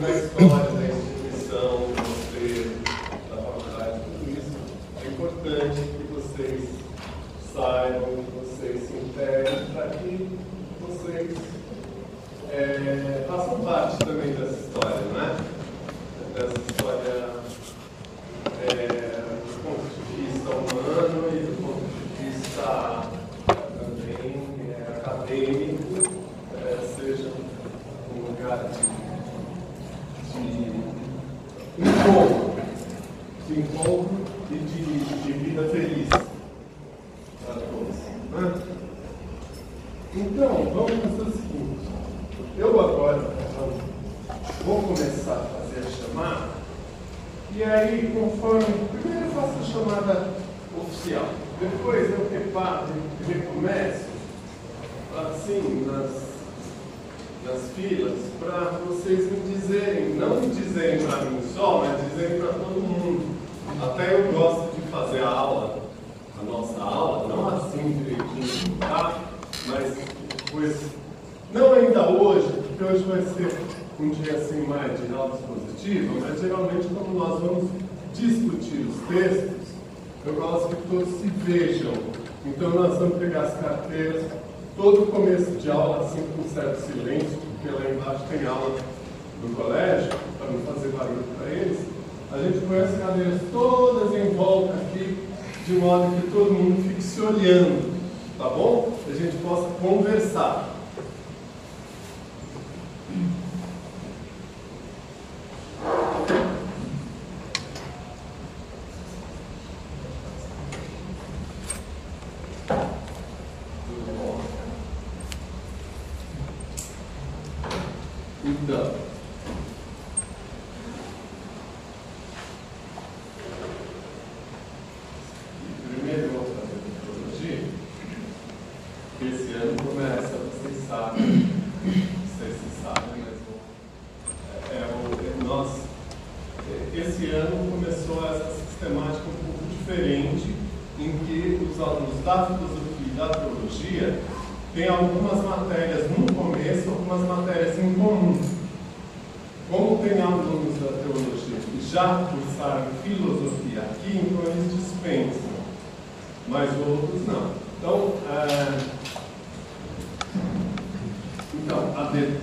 guys for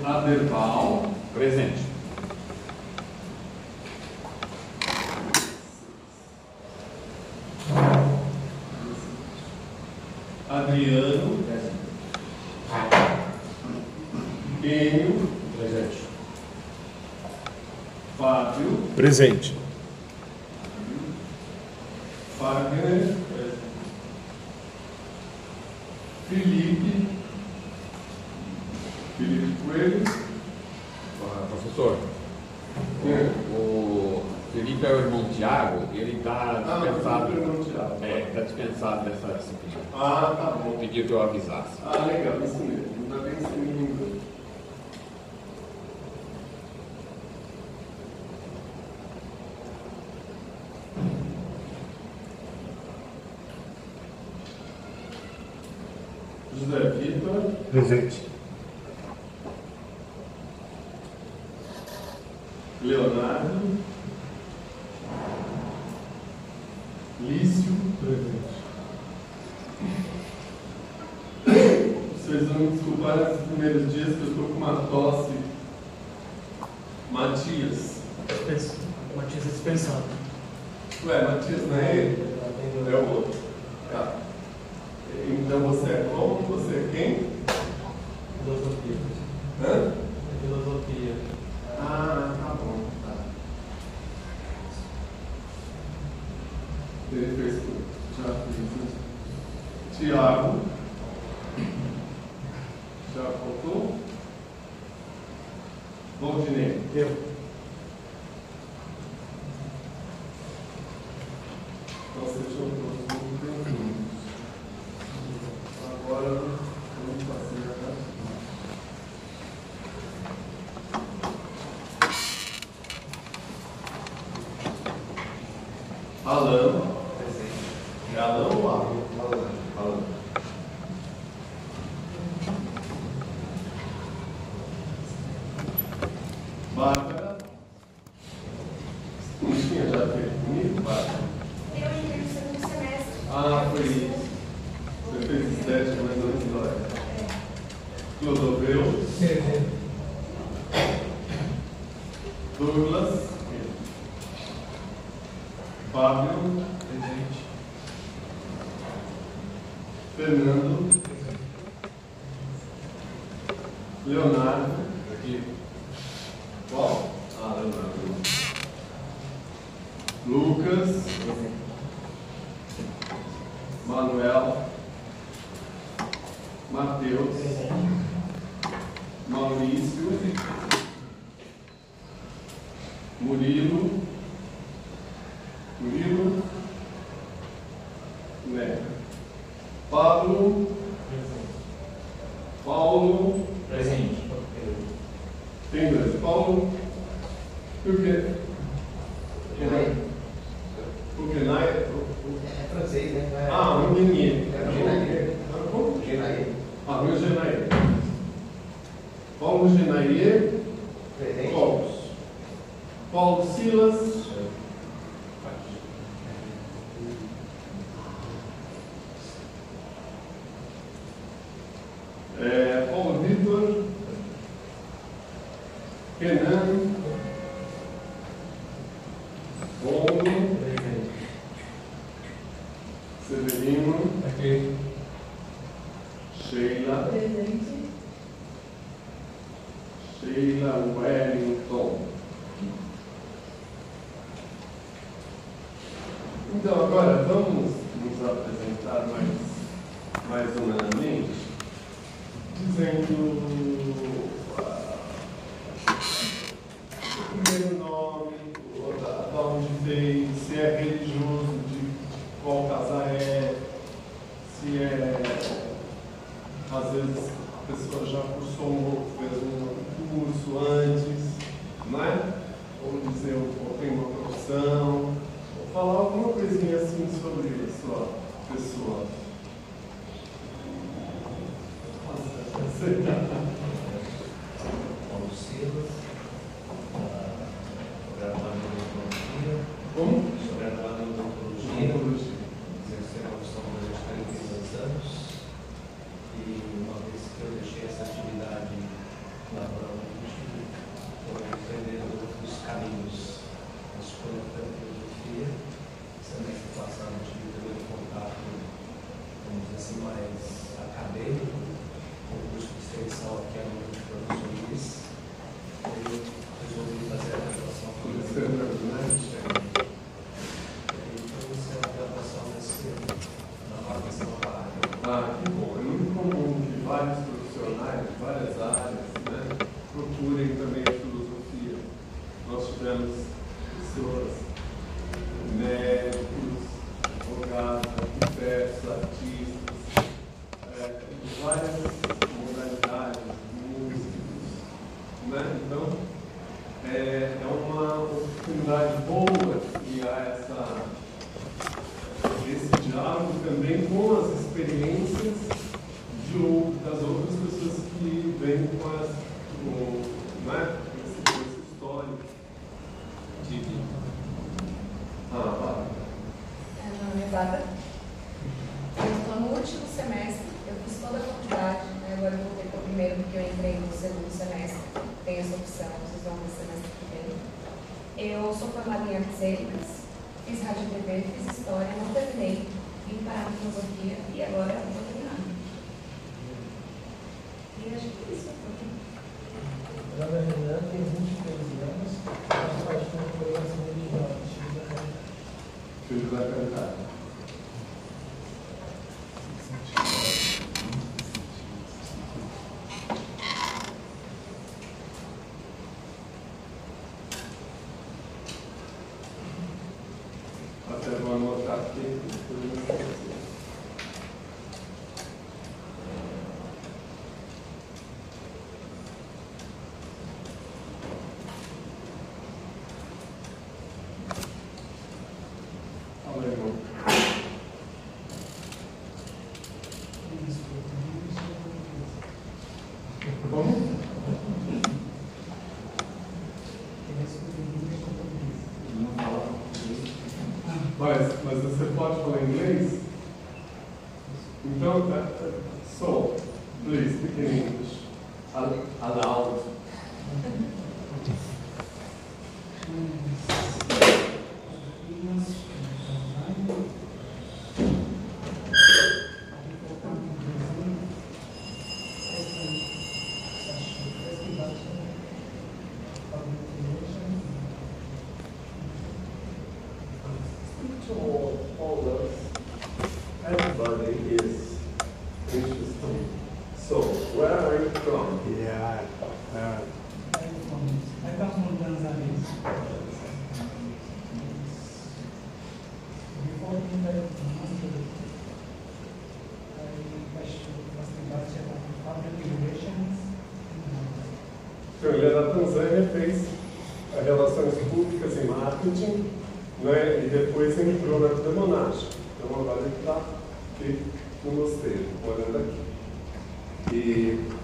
Aderbal, presente. Adriano, presente. Enio, presente. Fábio, presente. pediu que eu avisasse. Ah, legal, isso mesmo. Ainda bem que você me lembrou. José Vitor. Presente. Leonardo, aqui. Qual? Ah, Leonardo. Lucas. Manuel. Matheus. Maurício. Murilo. vários profissionais, várias áreas, né, procurem também a filosofia. Nós tivemos Você pode falar inglês? Ele era da Tanzânia, fez relações públicas e marketing, né? e depois entrou na vida monástica. Então, agora ele está aqui no mosteiro, olhando aqui. E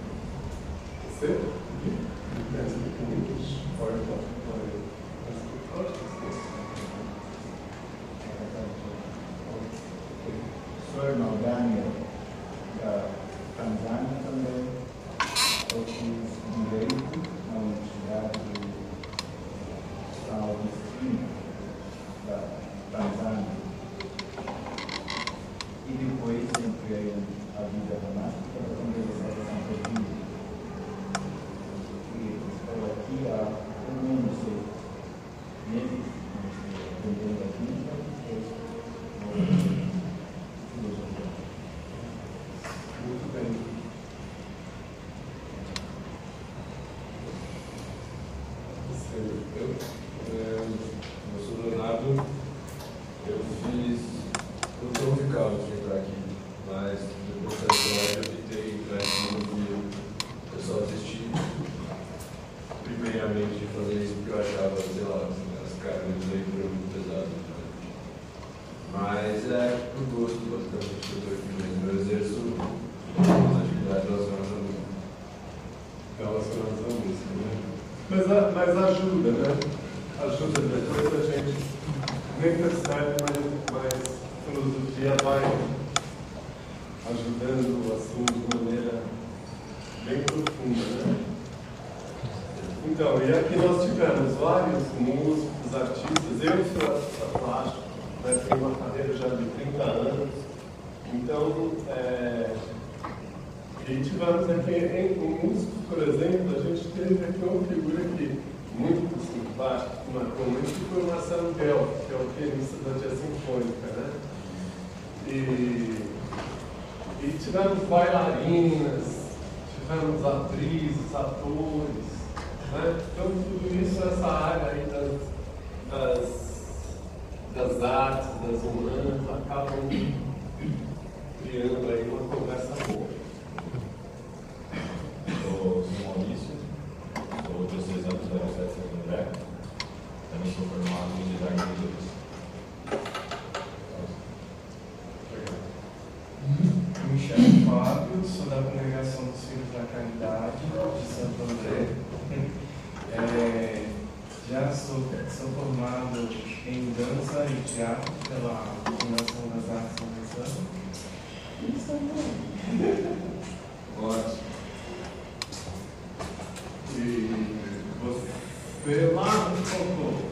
Fábio, sou da Congregação dos Filhos da Caridade de Santo André. É, já sou, sou formado em dança e teatro pela Fundação das Artes São Gonçalo. Ótimo. E você lá um pouco.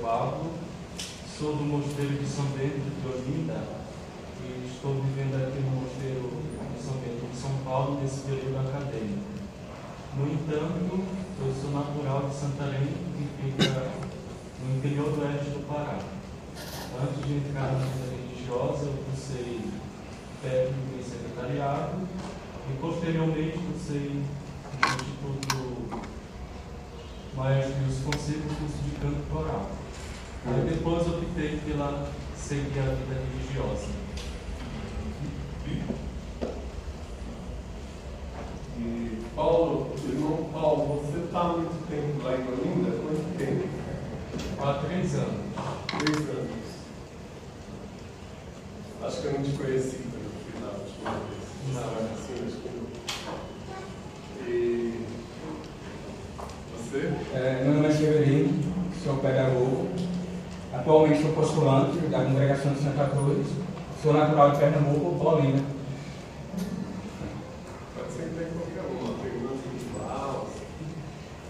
Pablo, sou do mosteiro de São Bento de Olinda e estou vivendo aqui no mosteiro de São Bento de São Paulo nesse período acadêmico. No entanto, eu sou natural de Santarém, que fica no interior do oeste do Pará. Antes de entrar na vida religiosa, eu cursei técnico em secretariado e posteriormente cursei no Instituto Maestro Wilson Fonseca, curso de canto coral. Aí depois optei pela seguir a vida religiosa. E Paulo, irmão Paulo, você está há muito tempo lá em Olinda? Quanto tempo? Há três anos. Três anos. Acho que eu não te conheci pelo final de uma vez. Não. Sim, acho que não. E você? É, meu nome é Severino, sou pedagogo. Atualmente sou postulante da congregação de Santa Cruz. Sou natural de Pernambuco, Olinda. Pode ser que tenha qualquer uma. Pergunta individual.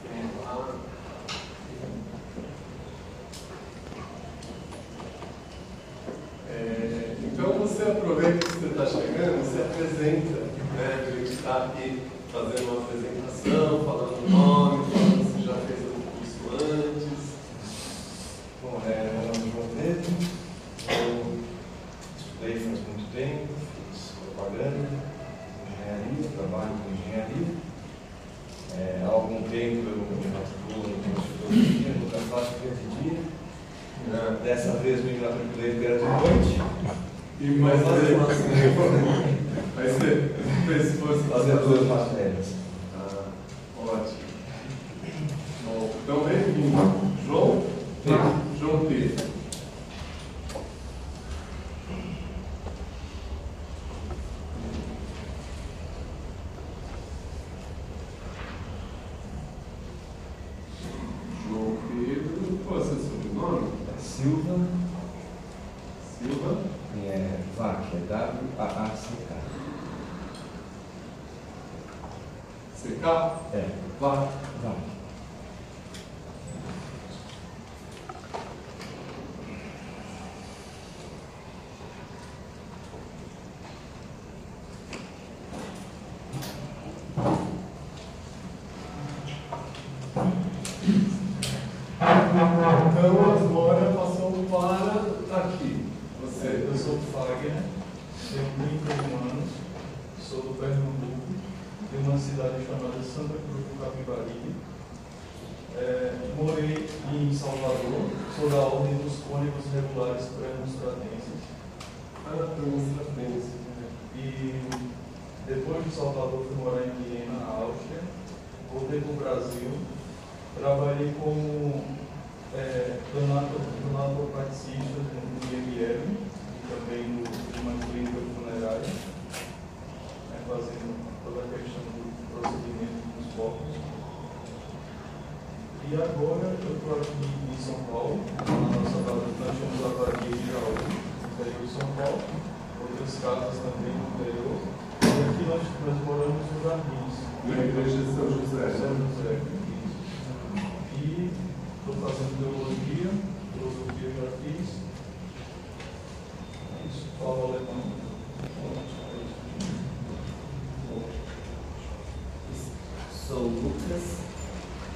Vamos lá. É, então você aproveita que você está chegando, você apresenta, né? A gente está aqui fazendo uma apresentação, falando o nome, falando se já fez o curso antes. Bom, é, meu nome é João Pedro, eu estudei faz muito tempo, fiz propaganda, engenharia, trabalho com engenharia. É, há algum tempo eu me atuo no curso de filosofia, nunca faço dia. É, dessa vez me matriculei porque era de noite. E mais fazer uma Vai ser fez força Fazer duas matérias. Ah, ótimo. Bom, então bem-vindo. João Pedro. João Pedro. João Pedro. Qual é o seu sobrenome? Silva Silva. e é VAC, é W-A-A-C-K. CK? É, Vá. VAC. Então a Glória passou para aqui. Você. Eu sou Fagner, tenho 31 anos, sou do Pernambuco, de uma cidade chamada Santa Cruz do Capibari. É, morei em Salvador, sou da Ordem dos Cônicos Regulares Pré-Monstratenses. Ah, Pré-Monstratenses. E depois de Salvador fui morar em Viena, na Áustria, voltei para o Brasil, trabalhei como é, donatopraticista no IML e também no, numa clínica funerária, né, fazendo toda a questão do procedimento dos corpos. E agora eu estou aqui em São Paulo, na nossa base, nós temos a Badia de Jaú, no interior de São Paulo, outras casas também no interior, e aqui nós, nós moramos nos Jardins. Na igreja de São José. São José. E estou fazendo teologia, filosofia já fiz. É isso, falo alemão. Sou Lucas,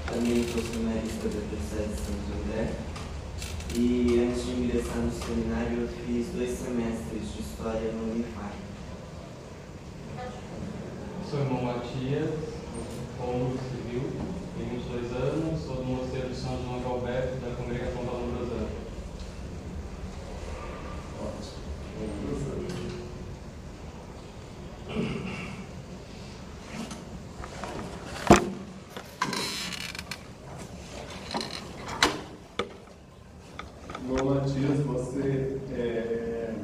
também sou seminarista da Diocese de Santo André. E antes de ingressar no seminário, eu fiz dois semestres de História no Unifar. Sou irmão Matias, cômodo civil, 22 anos, sou do mosteiro de São João de Alberto, da congregação da Lombrazana. Irmão Matias, você é,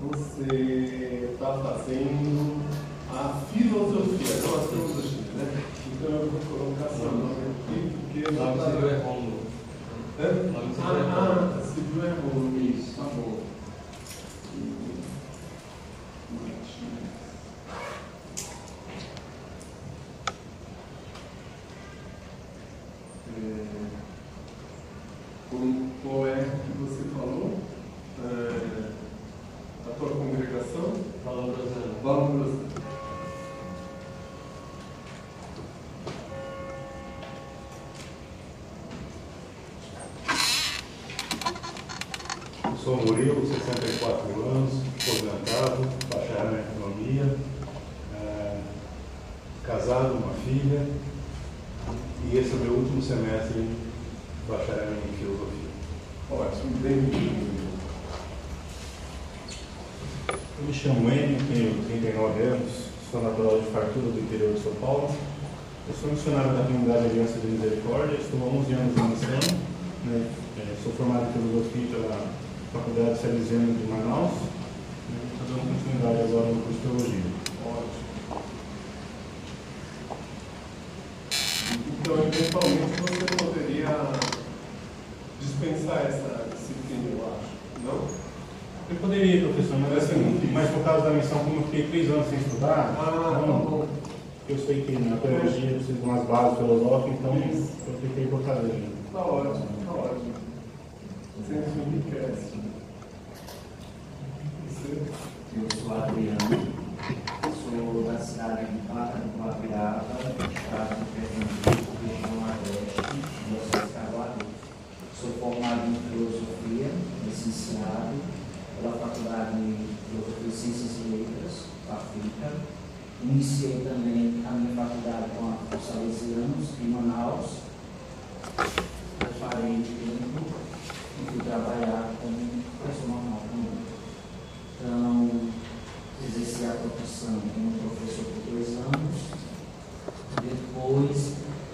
você está fazendo fazendo a filosofia, não a filosofia, né? Então eu vou colocar seu nome aqui, porque O nome tá- civil é Rômulo. Hã? O nome civil é Ah, Rômulo. ah, civil é Rômulo, isso, tá bom. É, como- Qual é que você falou? É, a tua congregação? Valorosana. Valorosana. Sou Murilo, 64 anos, aposentado, bacharel em economia, eh, casado, uma filha, e esse é o meu último semestre em bacharel em filosofia. Ótimo, bem-vindo. Eu me chamo Enio, tenho 39 anos, sou natural de Fartura do interior de São Paulo. Eu sou missionário da comunidade Aliança de Misericórdia, estou há 11 anos na missão, né? Eh, sou formado em filosofia pela Faculdade Salesiana de Manaus, né? estou dando continuidade agora no curso de teologia. Ótimo. Então, eventualmente, você poderia dispensar essa disciplina, eu acho, não? Eu poderia, professor, mas assim, mas por causa da missão, como eu fiquei três anos sem estudar, Ah, tá bom. eu sei que na teologia precisa de umas bases filosóficas, então eu fiquei por fazer. Tá ótimo, tá ótimo. Você? Eu sou Adriano, sou da cidade de Guabiraba, estado de Pernambuco, região Nordeste, diocese Caruaru. Sou formado em filosofia, licenciado pela Faculdade de Filosofia, Ciências e Letras, FAFICA. Iniciei também a minha faculdade com a os Salesianos, em Manaus. Preparei tempo e trabalhar como professor normal. Então, exerci a profissão como professor por dois anos. Depois,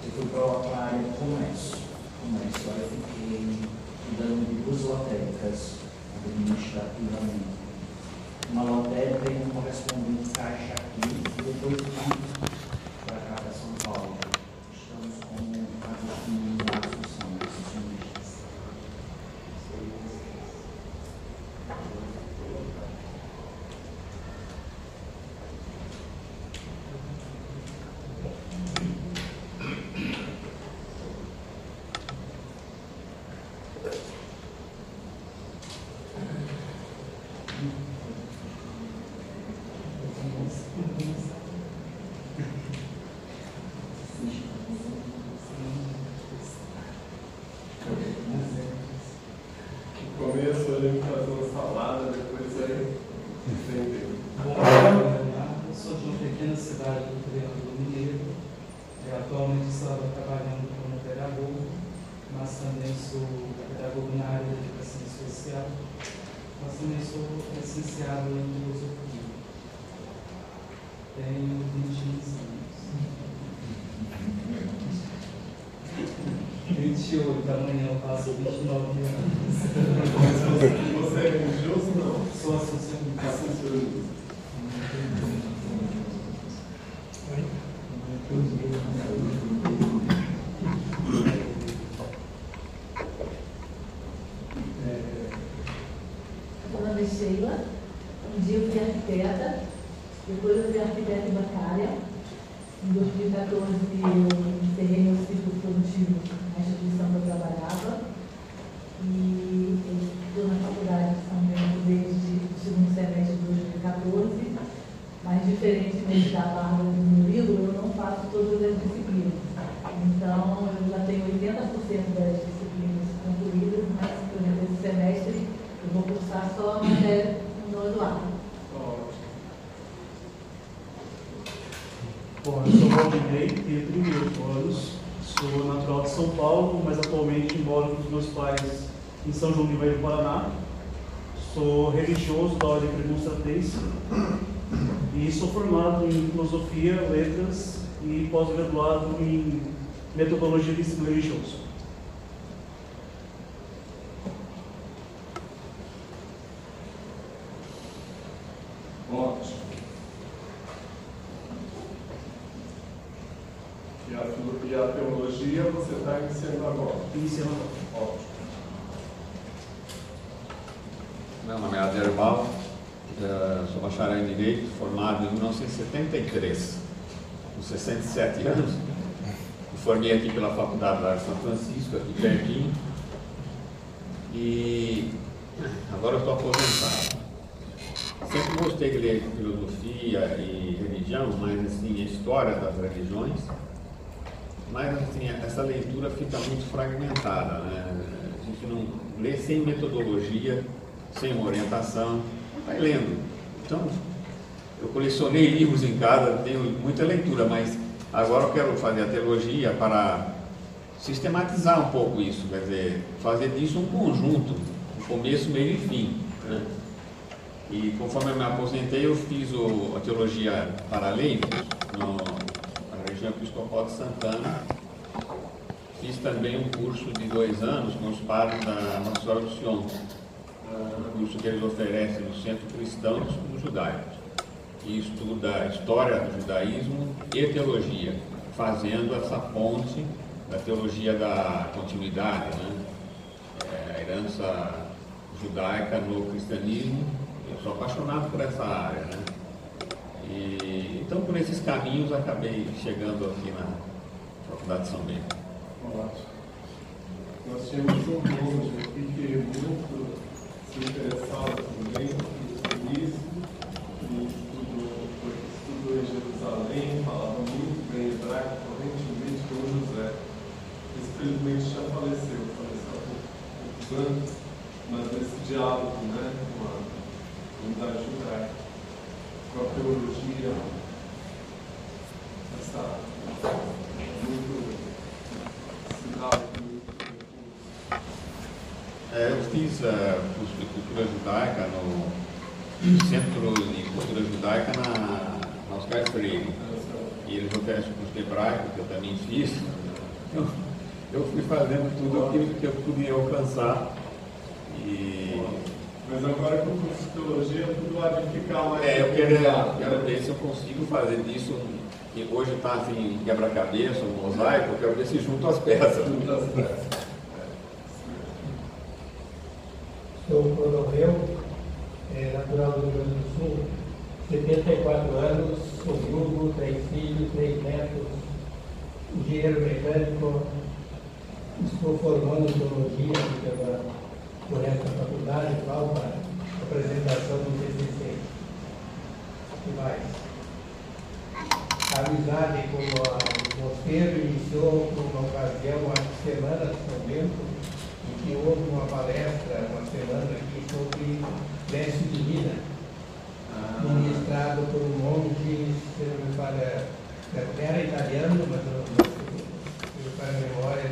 eu fui para a área de comércio. Comércio, aí fiquei cuidando de duas lotéricas administrativamente. Uma lotérica e um correspondente caixa aqui, e depois fui para cá, para São Paulo. Estamos como Agostinho da Assunção, acionistas. No começo a gente faz uma salada, depois aí entendeu. Bom, eu sou de uma pequena cidade do Triângulo Mineiro. Eu atualmente estou trabalhando como pedagogo, mas também sou pedagogo na área de educação especial, mas também sou licenciado em filosofia. Tenho 21 anos. 28, amanhã eu faço 29 anos. Você é religioso ou não? Sou associacionista. Associacionista. Meu nome é Sheila. Um dia eu fui arquiteta, depois eu fui arquiteta bancária. Em 2014 eu encerrei meu ciclo produtivo na instituição que eu trabalhava. E eu estou na faculdade de São Bento desde o segundo semestre de 2014. Mas diferentemente da Bárbara e do Murilo, eu não faço todas as disciplinas. Então eu já tenho 80% das disciplinas concluídas, mas, por exemplo, esse semestre eu vou cursar só a matéria no nono ano. Bom, eu sou Valdinei, tenho 38 anos, sou natural de São Paulo, mas atualmente moro com os meus pais em São João de Veio, Paraná. Sou religioso da ordem premonstratense e sou formado em filosofia, letras e pós-graduado em metodologia de ensino religioso. Ótimo. filo- e a teologia você está iniciando agora. Iniciando agora. Ótimo. Meu nome é Aderbal, eh, sou bacharel em Direito, formado em 1973, com 67 anos. Me formei aqui pela Faculdade de São Francisco, aqui pertinho. E agora eu estou aposentado. Sempre gostei de ler filosofia e religião, mas assim, a história das religiões. Mas assim, essa leitura fica muito fragmentada, né? A gente não lê sem metodologia, sem uma orientação, vai lendo. Então, eu colecionei livros em casa, tenho muita leitura, mas agora eu quero fazer a teologia para sistematizar um pouco isso, quer dizer, fazer disso um conjunto, um começo, meio e fim. Né? E conforme eu me aposentei, eu fiz o, a teologia para leigos, no- na região episcopal de Santana. Fiz também um curso de dois anos com os padres da Nossa Senhora do Sion, um curso que eles oferecem no Centro Cristão de Estudos Judaicos, que estuda a história do judaísmo e teologia, fazendo essa ponte da teologia da continuidade, né? É, a herança judaica no cristianismo. Eu sou apaixonado por essa área, né? E, então, por esses caminhos, acabei chegando aqui na Faculdade de São Bento. Ótimo. Nós tínhamos um monge aqui que muito se interessava também no turismo, e estudou, foi, estudou em Jerusalém, falava muito bem hebraico, correntemente com o José. Infelizmente já faleceu, faleceu há poucos anos, mas esse diálogo né, com a comunidade judaica, com a teologia, essa muito muito É, eu fiz uh, curso de cultura judaica no Centro de Cultura Judaica na, na Oscar Freire. E eles oferecem curso de hebraico, que eu também fiz. Eu, eu fui fazendo tudo aquilo que eu podia alcançar. E... Mas agora com o curso de teologia, tudo há de ficar mais. É, eu quero, quero ver se eu consigo fazer disso, que hoje está assim, quebra-cabeça, um mosaico, eu quero ver se junto as peças. Junto as peças. Sou Clodoveu, é, natural do Rio Grande do Sul, 74 anos, sou viúvo, três filhos, três netos, engenheiro mecânico, estou formando teologia pela, por essa faculdade, qual para apresentação do TCC. O que mais? A amizade com a- o mosteiro iniciou por uma ocasião, há semanas, São Bento, em que houve uma palestra, uma semana aqui, sobre Mestre Divina, ministrado por um monge, se não me falha, era italiano, mas não, não se me falha a memória,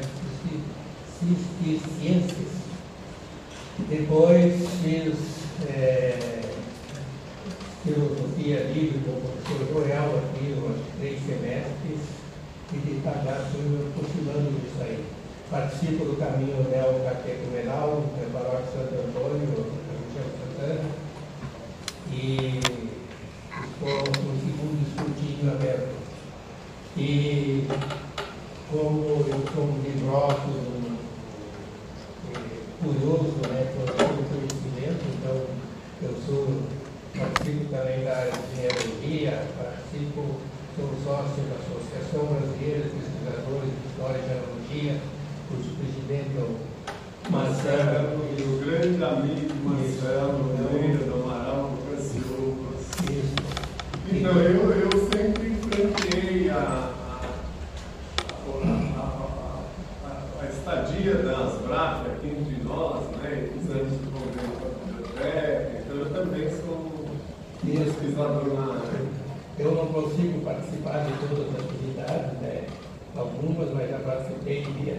ciências. Depois fiz eh, filosofia livre com o professor Royal aqui, umas três semestres, e de tarde fui me aproximando disso aí. Participo do caminho neocatecumenal, da paróquia Santo Antônio, na região de Santana, e estou no segundo escrutínio aberto. E como eu sou um livrófilo eh, curioso né, por todo conhecimento, então eu sou, participo também da área de genealogia, participo, sou sócio da Associação Brasileira de Pesquisadores de História e Genealogia, cujo presidente é o Marcelo, e o grande amigo Marcelo Moreira do Amaral, Cassiopas. Então, eu, eu sempre enfrentei a, a, a, a, a estadia das BRAF aqui entre nós, né, e os anos do convênio com a biblioteca, então eu também sou um pesquisador na área. Eu não consigo participar de todas as atividades, né? algumas, mas já participei de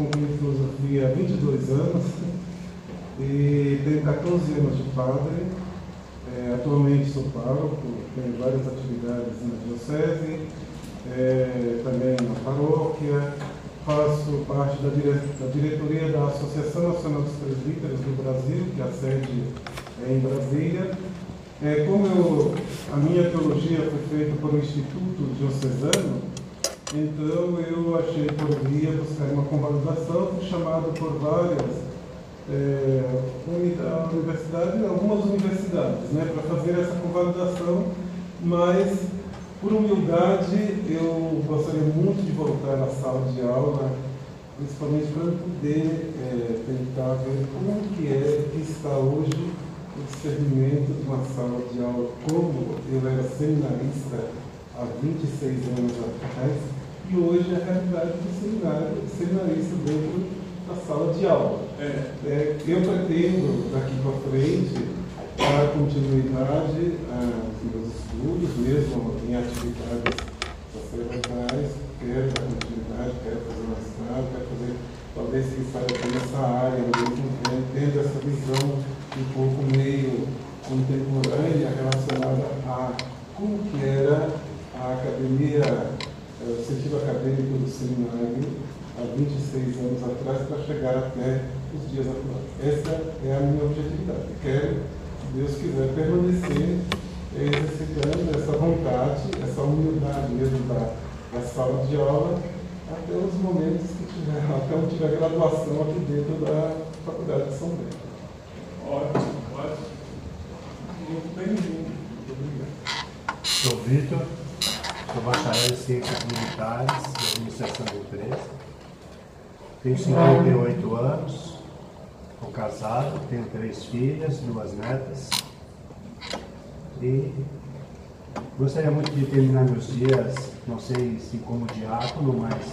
concluí filosofia há 22 anos e tenho 14 anos de padre. É, atualmente sou pároco, tenho várias atividades na Diocese, é, também na paróquia, faço parte da, dire... da, diretoria da Associação Nacional dos Presbíteros do Brasil, que a sede é em Brasília. É, como eu, a minha teologia foi feita por um instituto diocesano, então eu achei por via buscar uma convalidação, fui chamado por várias é, universidades, algumas universidades, né, para fazer essa convalidação, mas por humildade, eu gostaria muito de voltar na sala de aula, principalmente para poder é, tentar ver como que é que está hoje o discernimento de uma sala de aula, como eu era seminarista há 26 anos atrás, e hoje é a realidade do seminário, do seminarista dentro da sala de aula. É. É, eu pretendo, daqui para frente, dar continuidade aos meus estudos, mesmo em atividades sacerdotais, quero dar continuidade, quero fazer mestrado, quero fazer, talvez que saia aqui nessa área, mesmo tendo essa visão um pouco meio contemporânea relacionada a como que era a academia, o sentido acadêmico do seminário há 26 anos atrás para chegar até os dias atuais. Essa é a minha objetividade. Quero, se Deus quiser, permanecer exercitando essa vontade, essa humildade mesmo da, da sala de aula, até os momentos que tiver, até onde tiver graduação aqui dentro da Faculdade de São Bento. Ótimo, ótimo. Muito bem-vindo. Muito obrigado. Sou Vitor, sou bacharel em Ciências Militares e Administração de Empresa. Tenho 58 anos, sou casado, tenho três filhas, duas netas. E gostaria muito de terminar meus dias, não sei se como diácono, mas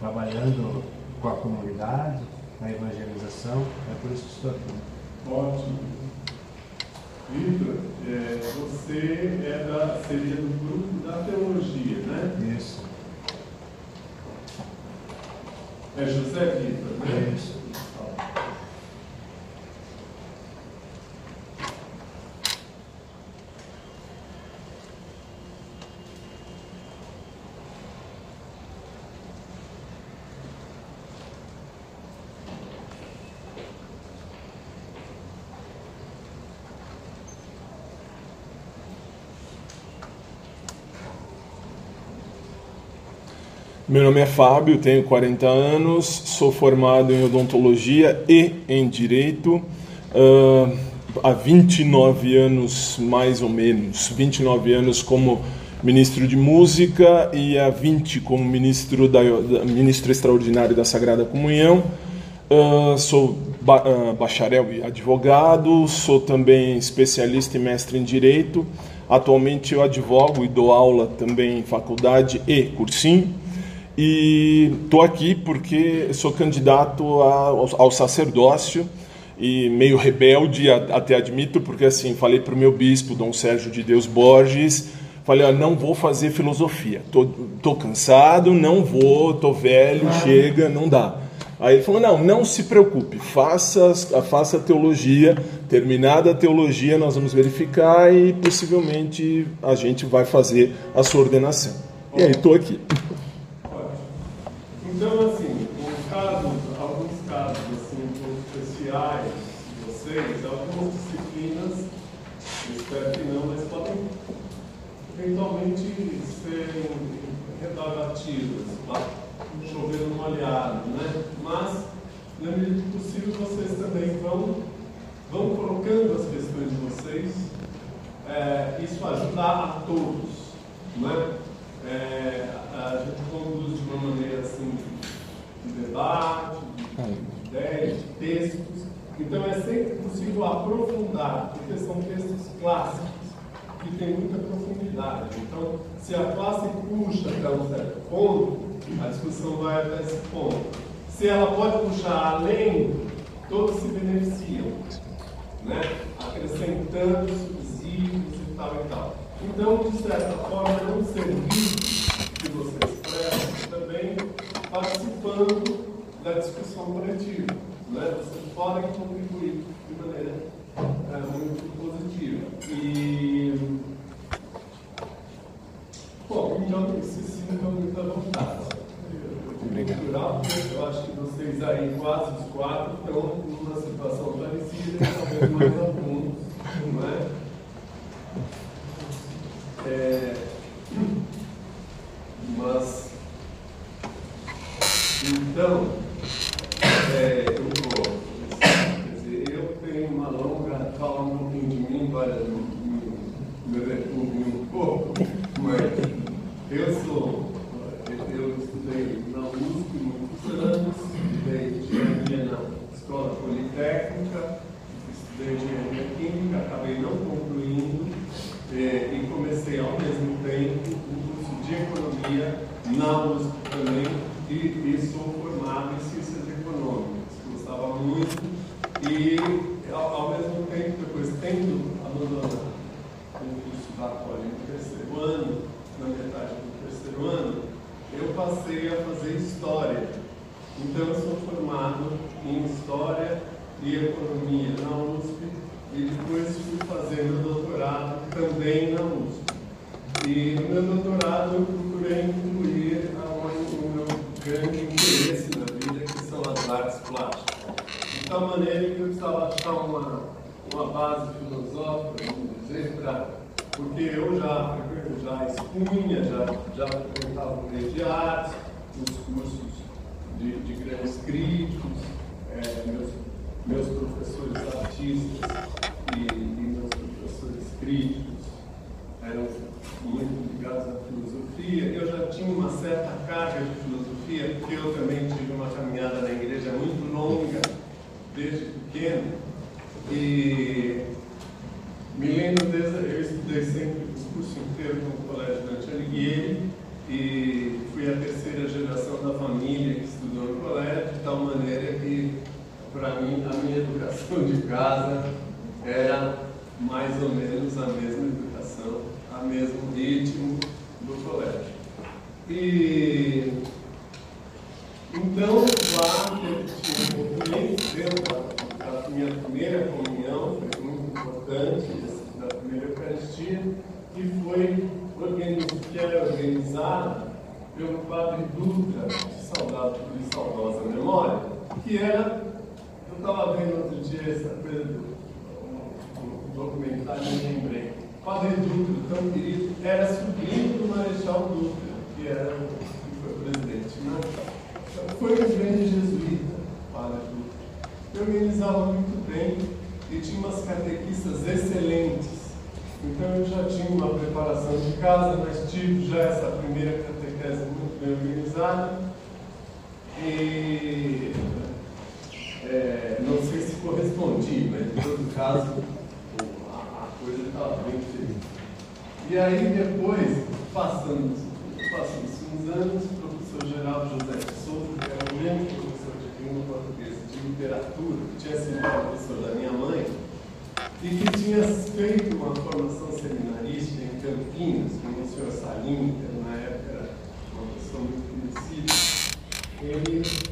trabalhando com a comunidade, na evangelização. É por isso que estou aqui. Ótimo. Vitor, é, você é da, seria do grupo da teologia, né? Isso. É José Vitor, né? Isso. Meu nome é Fábio, tenho 40 anos, sou formado em odontologia e em direito. Uh, há 29 anos, mais ou menos, 29 anos como ministro de música e há 20 como ministro, da, da ministro extraordinário da Sagrada Comunhão. Uh, sou ba uh, bacharel e advogado, sou também especialista e mestre em direito. Atualmente eu advogo e dou aula também em faculdade e cursinho. E estou aqui porque sou candidato ao, ao sacerdócio e meio rebelde, até admito, porque assim, falei para o meu bispo, Dom Sérgio de Deus Borges, falei, ah, não vou fazer filosofia, tô, tô cansado, não vou, tô velho, chega, não dá. Aí ele falou, não, não se preocupe, faça, faça teologia, terminada a teologia nós vamos verificar e possivelmente a gente vai fazer a sua ordenação. E aí, estou aqui. Então, assim, casos, alguns casos assim, especiais de vocês, algumas disciplinas, espero que não, mas podem eventualmente serem redagativas, tá? chover no molhado, né? Mas, na medida do possível, vocês também vão, vão colocando as questões de vocês. É, isso ajuda a todos, né? É, a gente conduz de uma maneira assim de debate, de ideias, de textos. Então é sempre possível aprofundar, porque são textos clássicos que têm muita profundidade. Então, se a classe puxa até um certo ponto, a discussão vai até esse ponto. Se ela pode puxar além, todos se beneficiam, né? acrescentando subsídios e tal e tal. Então, de certa forma, é um serviço que vocês prestam também participando da discussão coletiva. Né? Vocês podem contribuir de maneira é, muito positiva. E, bom, então, se sintam muito à vontade. Obrigado. Eu acho que vocês aí, quase os quatro, estão numa situação parecida, talvez mais alguns, não é? É, mas, então, é, primeira catequese muito bem organizada. E é, não sei se correspondi, mas em todo caso a, coisa estava bem feita. E aí depois, passando, passando uns anos, professor Geraldo José de Souza, que era o mesmo professor de língua portuguesa de literatura, que tinha sido professor da minha mãe, e que tinha feito uma formação seminarística em Campinas, com o senhor Salim, que na época era uma pessoa muito conhecida.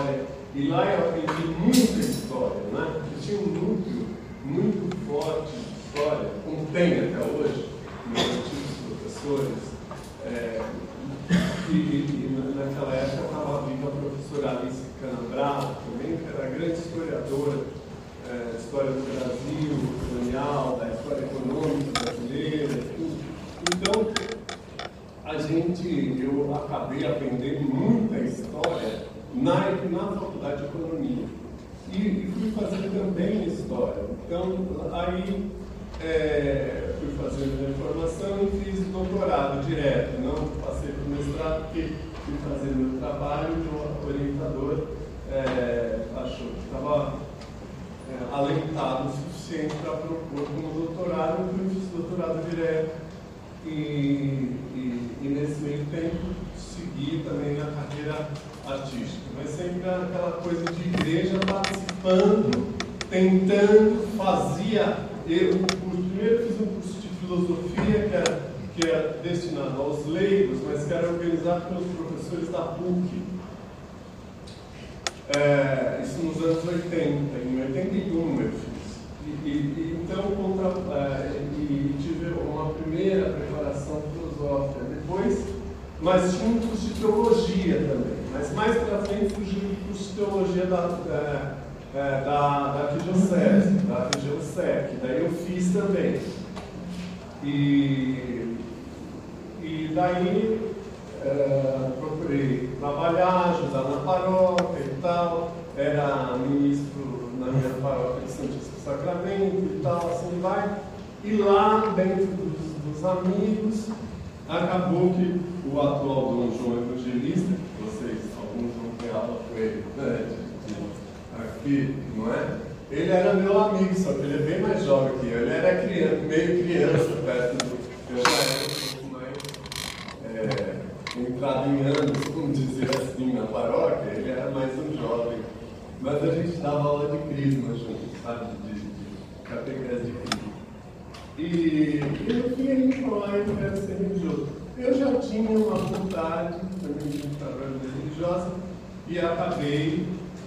História. E lá eu aprendi muita história, né? Eu tinha um núcleo muito forte de história, como tem até hoje, meus antigos professores. É, e, e, naquela época estava viva a professora Alice Canabrava, também, que era grande historiadora é, história do Brasil, colonial, da história econômica brasileira, tudo. Então, a gente, eu acabei aprendendo história na, na faculdade de economia. E, e fui fazer também história. Então, aí é, fui fazendo a formação e fiz doutorado direto. Não passei para o mestrado porque fui fazer meu trabalho e o orientador é, achou que estava é, alentado o suficiente para propor como doutorado, então eu fiz doutorado direto e, e, e, nesse meio tempo segui também na carreira artística, mas sempre aquela coisa de igreja participando, tentando, fazia. Eu, primeiro fiz um curso de filosofia que era, que era destinado aos leigos, mas que era organizado pelos professores da PUC é, isso nos anos 80, em 81 eu fiz. E, e, então, contra, é, e tive uma primeira preparação filosófica depois, mas tinha um curso de teologia também. Mas mais para frente fugiu curso de teologia da, é, é, da, da Arquidiocese, da Arquidiocese, daí eu fiz também. E, e daí é, procurei trabalhar, ajudar na paróquia e tal, era ministro na minha paróquia de Santíssimo Sacramento e tal, assim vai. E lá, dentro dos, dos amigos, acabou que o atual Dom João Evangelista, que aula com ele, né, de, de, aqui, não é? Ele era meu amigo, só que ele é bem mais jovem que eu. Ele era criança, meio criança perto do. Eu já era um pouco mais. É, entrado em anos, vamos dizer assim, na paróquia, ele era mais um jovem. Mas a gente dava aula de crisma junto, sabe? De, de catequese de crisma. E, e no fim ele falou, ah, eu quero ser religioso. Eu já tinha uma vontade também de estar religiosa e acabei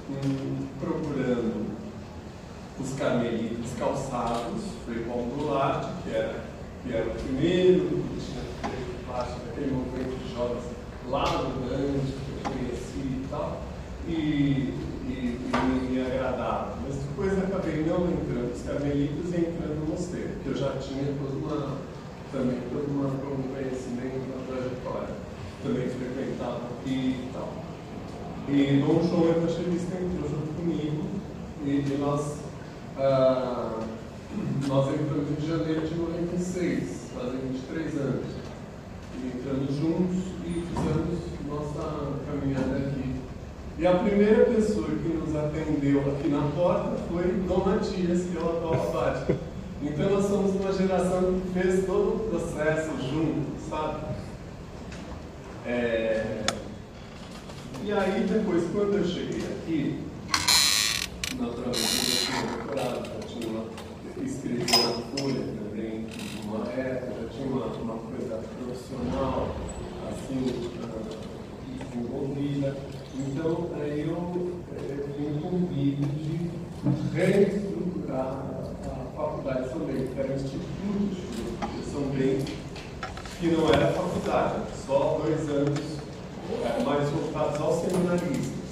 hum, procurando os carmelitas calçados, foi Paulo Goulart, que era, que era o primeiro, que tinha feito parte daquele movimento jovens lá no Grande, que eu conheci e tal, e, e, e me agradava. Mas depois acabei não entrando nos carmelitas e entrando no mosteiro, que eu já tinha toda uma, também todo um conhecimento, uma trajetória. Também frequentava aqui e tal. E Dom João Evangelista entrou junto comigo e, e nós, ah, nós entramos em janeiro de 96, fazem 23 anos entrando juntos e fizemos nossa caminhada aqui. E a primeira pessoa que nos atendeu aqui na porta foi Dom Matias, que é o atual abade. Então nós somos uma geração que fez todo o processo junto, sabe? É... E aí depois, quando eu cheguei aqui, naturalmente eu tinha doutorado, já tinha uma, na Folha também, uma época, já tinha uma, uma coisa profissional, assim, desenvolvida. Então, aí eu, eu fui incumbido de reestruturar a Faculdade de São Bento, que era um instituto de São Bento, que não era faculdade, só dois anos mais voltados aos seminaristas.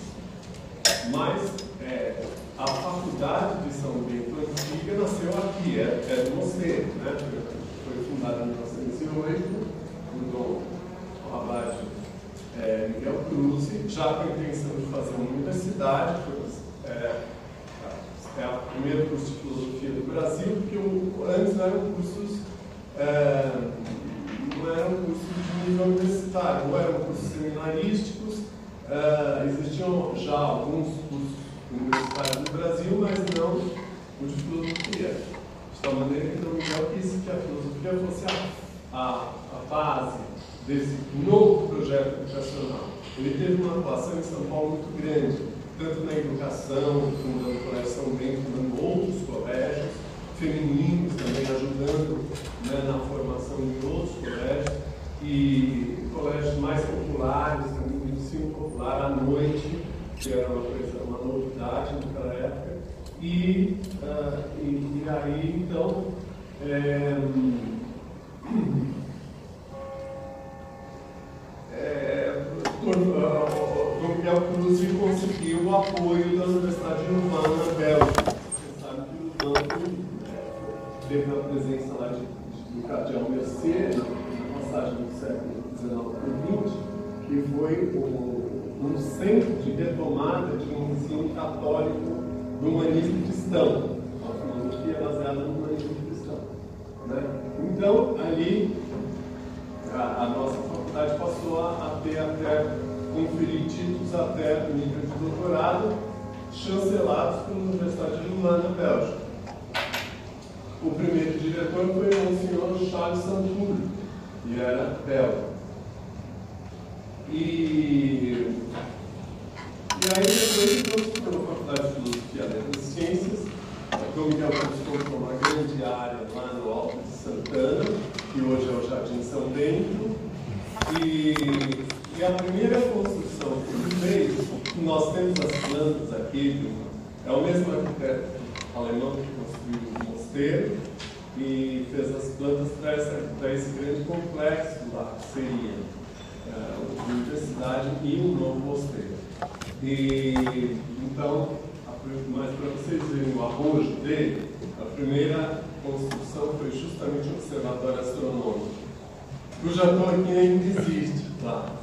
Mas é, a faculdade de São Bento antiga nasceu aqui, era, era no mosteiro, né? foi fundada em 1908 por Dom Abade é, Miguel Cruz, já com a intenção de fazer uma universidade, é, é o primeiro curso de filosofia do Brasil, porque o, antes eram cursos, é, não eram cursos de nível universitário, não eram cursos seminarísticos, é, existiam já alguns cursos universitários no Brasil, mas não o de filosofia. De tal maneira que Dom Miguel quis que a filosofia fosse a, a, a base desse novo projeto educacional. Ele teve uma atuação em São Paulo muito grande, tanto na educação, fundando o Colégio São Bento, fundando outros colégios, femininos também ajudando né, na formação de outros colégios, e colégios mais populares, também o ensino popular à noite, que era uma coisa, uma novidade naquela época. E, uh, e, e, aí, então, é, é, Miguel Cruz conseguiu o apoio da Universidade de Louvain, na Bélgica. Teve a presença lá de, do cardeal Mercier, na passagem do século XIX para XX, que foi o, um centro de retomada de um ensino católico do humanismo cristão, uma filosofia baseada no humanismo cristão. Né? Então, ali, a, a, nossa faculdade passou a, a ter até, conferir títulos até nível de doutorado, chancelados pela Universidade de Louvain, na Bélgica. O primeiro diretor foi o senhor Charles Santur, que era belga. E, e aí depois então foi na Faculdade de Filosofia, Letras e Ciências, o Miguel construiu uma grande área lá no Alto de Santana, que hoje é o Jardim São Bento. E, e a primeira construção que ele fez, nós temos as plantas aqui, é o mesmo arquiteto alemão o e fez as plantas para esse grande complexo lá, que seria uh, a universidade e um novo mosteiro. E, então, mas para vocês verem o arrojo dele, a primeira construção foi justamente o Observatório Astronômico, cuja torre ainda existe lá.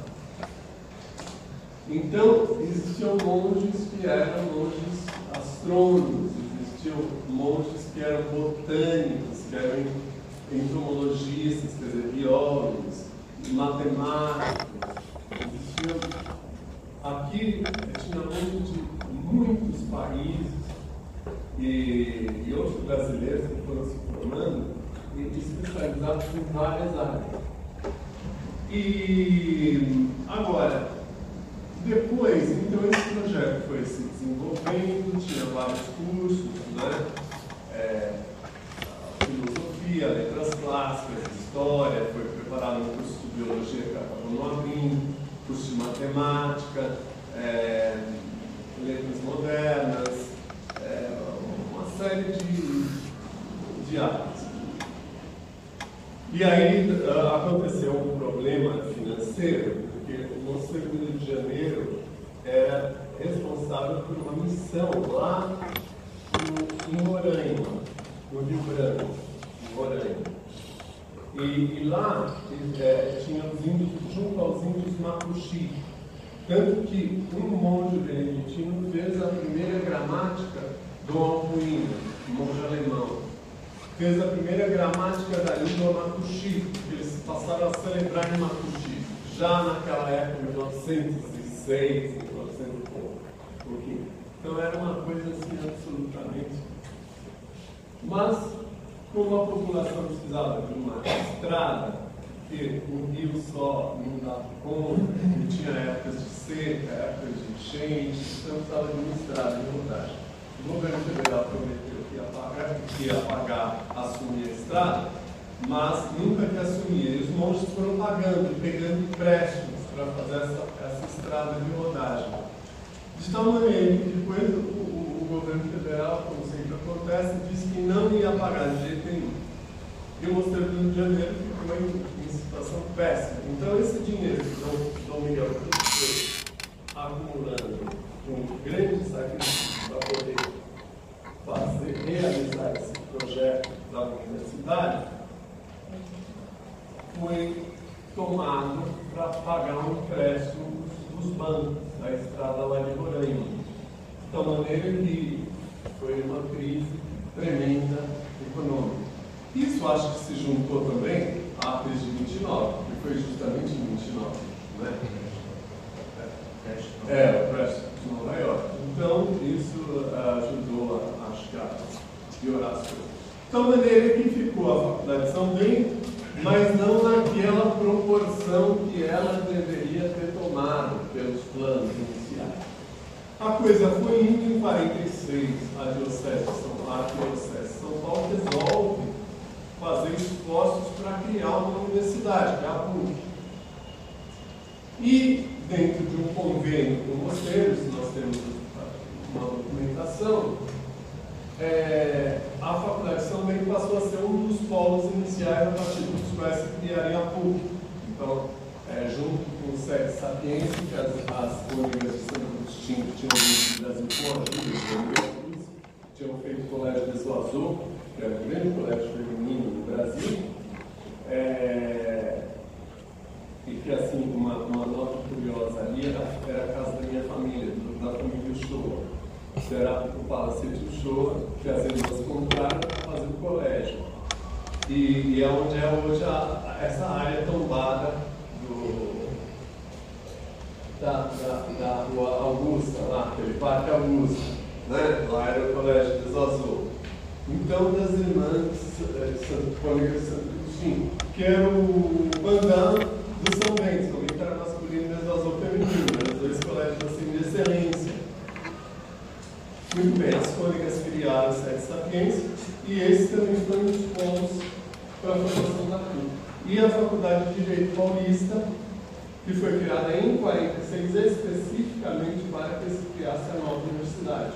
Então, existiam monges que eram monges astrônomos, existiam monges que eram botânicos, que eram entomologistas, quer dizer, biólogos, matemáticos. Existiam... Aqui tinha monge de muitos países e, e outros brasileiros que foram se formando e especializados em várias áreas. E agora, depois, então esse projeto foi se desenvolvendo, tinha vários cursos, né? É, filosofia, letras clássicas, história, foi preparado um curso de biologia que acabou no abrindo, curso de matemática, é, letras modernas, é, uma série de, de artes. E aí uh, aconteceu um problema financeiro, porque o Mosteiro do Rio de Janeiro era responsável por uma missão lá no, em Roraima, no Rio Branco, em Roraima. E, e lá é, tinha os índios, junto aos índios Mapuxi, tanto que um monge beneditino fez a primeira gramática do Albuíno, um monge alemão. Fez a primeira gramática da língua que eles passaram a celebrar em Makushi, já naquela época, 1906, 1900 e pouquinho. Então era uma coisa assim absolutamente. Mas, como a população precisava de uma estrada, porque o rio só não dava conta, tinha épocas de seca, épocas de enchente, então estava administrado em rodagem. O governo federal prometeu que ia pagar, que ia pagar assumir a estrada, mas nunca que assumia. E os monges foram pagando, pegando empréstimos para fazer essa, essa estrada de rodagem. De tal maneira que depois o, o, o governo federal, como sempre acontece, disse que não ia pagar de jeito nenhum. E o Mosteiro do Rio de Janeiro ficou em situação péssima. Então, esse dinheiro que Dom, Dom Miguel foi acumulando um grande sacrifício para poder fazer, realizar esse projeto da universidade, foi tomado para pagar um empréstimo dos bancos da estrada lá de Roraima. De tal maneira que foi uma crise tremenda econômica. Isso acho que se juntou também à crise de 29, que foi justamente em 29. Né? É, o Crash de Nova York. Então, isso uh, ajudou, a, acho que, a piorar as coisas. De tal maneira que ficou a Faculdade de São Bento, mas não naquela proporção que ela deveria ter tomado pelos planos iniciais. A coisa foi indo em 46, a Diocese de São, a Diocese de São Paulo resolve fazer esforços para criar uma universidade, que é a PUC. E, dentro de um convênio com mosteiros, nós temos uma documentação, é, a Faculdade de São passou a ser um dos polos iniciais a partir dos quais se criaria a PUC. Então, é, junto com o SEC Sapiência, que as, as universidades tinham, tinham vindo do Brasil com ajuda do tinham feito o Colégio de Zuazou, que era o grande colégio feminino do Brasil, é, e que, assim, uma, uma nota curiosa ali era, era a casa da minha família, da família Uchoa. Que o Palacete Uchoa, que as irmãs compraram para fazer o colégio. E, e é onde é hoje a, essa área tombada do, da, da, da Rua Augusta, lá, aquele Parque Augusta. Né? Lá era o Colégio de Azul. Então, das irmãs eh, Santo Cônica e Santo Agostinho, que era o bandão do São Bento. São Bento era masculino e Azul feminino, eram dois colégios assim, de excelência. Muito bem, as cônicas criaram sete sapiências e esse também um dos pontos para a formação da PUC. E a Faculdade de Direito Paulista, que foi criada em 46 especificamente para que se criasse a nova universidade.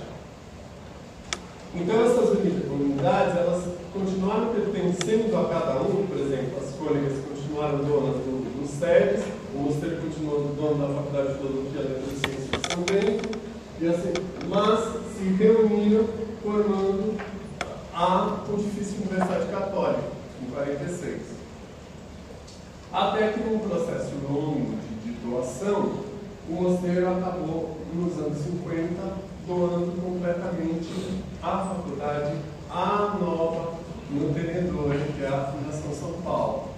Então essas comunidades, elas continuaram pertencendo a cada um, por exemplo, as cônicas continuaram donas do, do SEDES, o Mosteiro continuou dono da Faculdade de Filosofia, de São Bento, e assim, mas se reuniram formando a Pontifícia Universidade Católica, em 46. Até que num processo longo de, de doação, o mosteiro acabou, nos anos 50, doando completamente a faculdade à nova mantenedora, que é a Fundação São Paulo.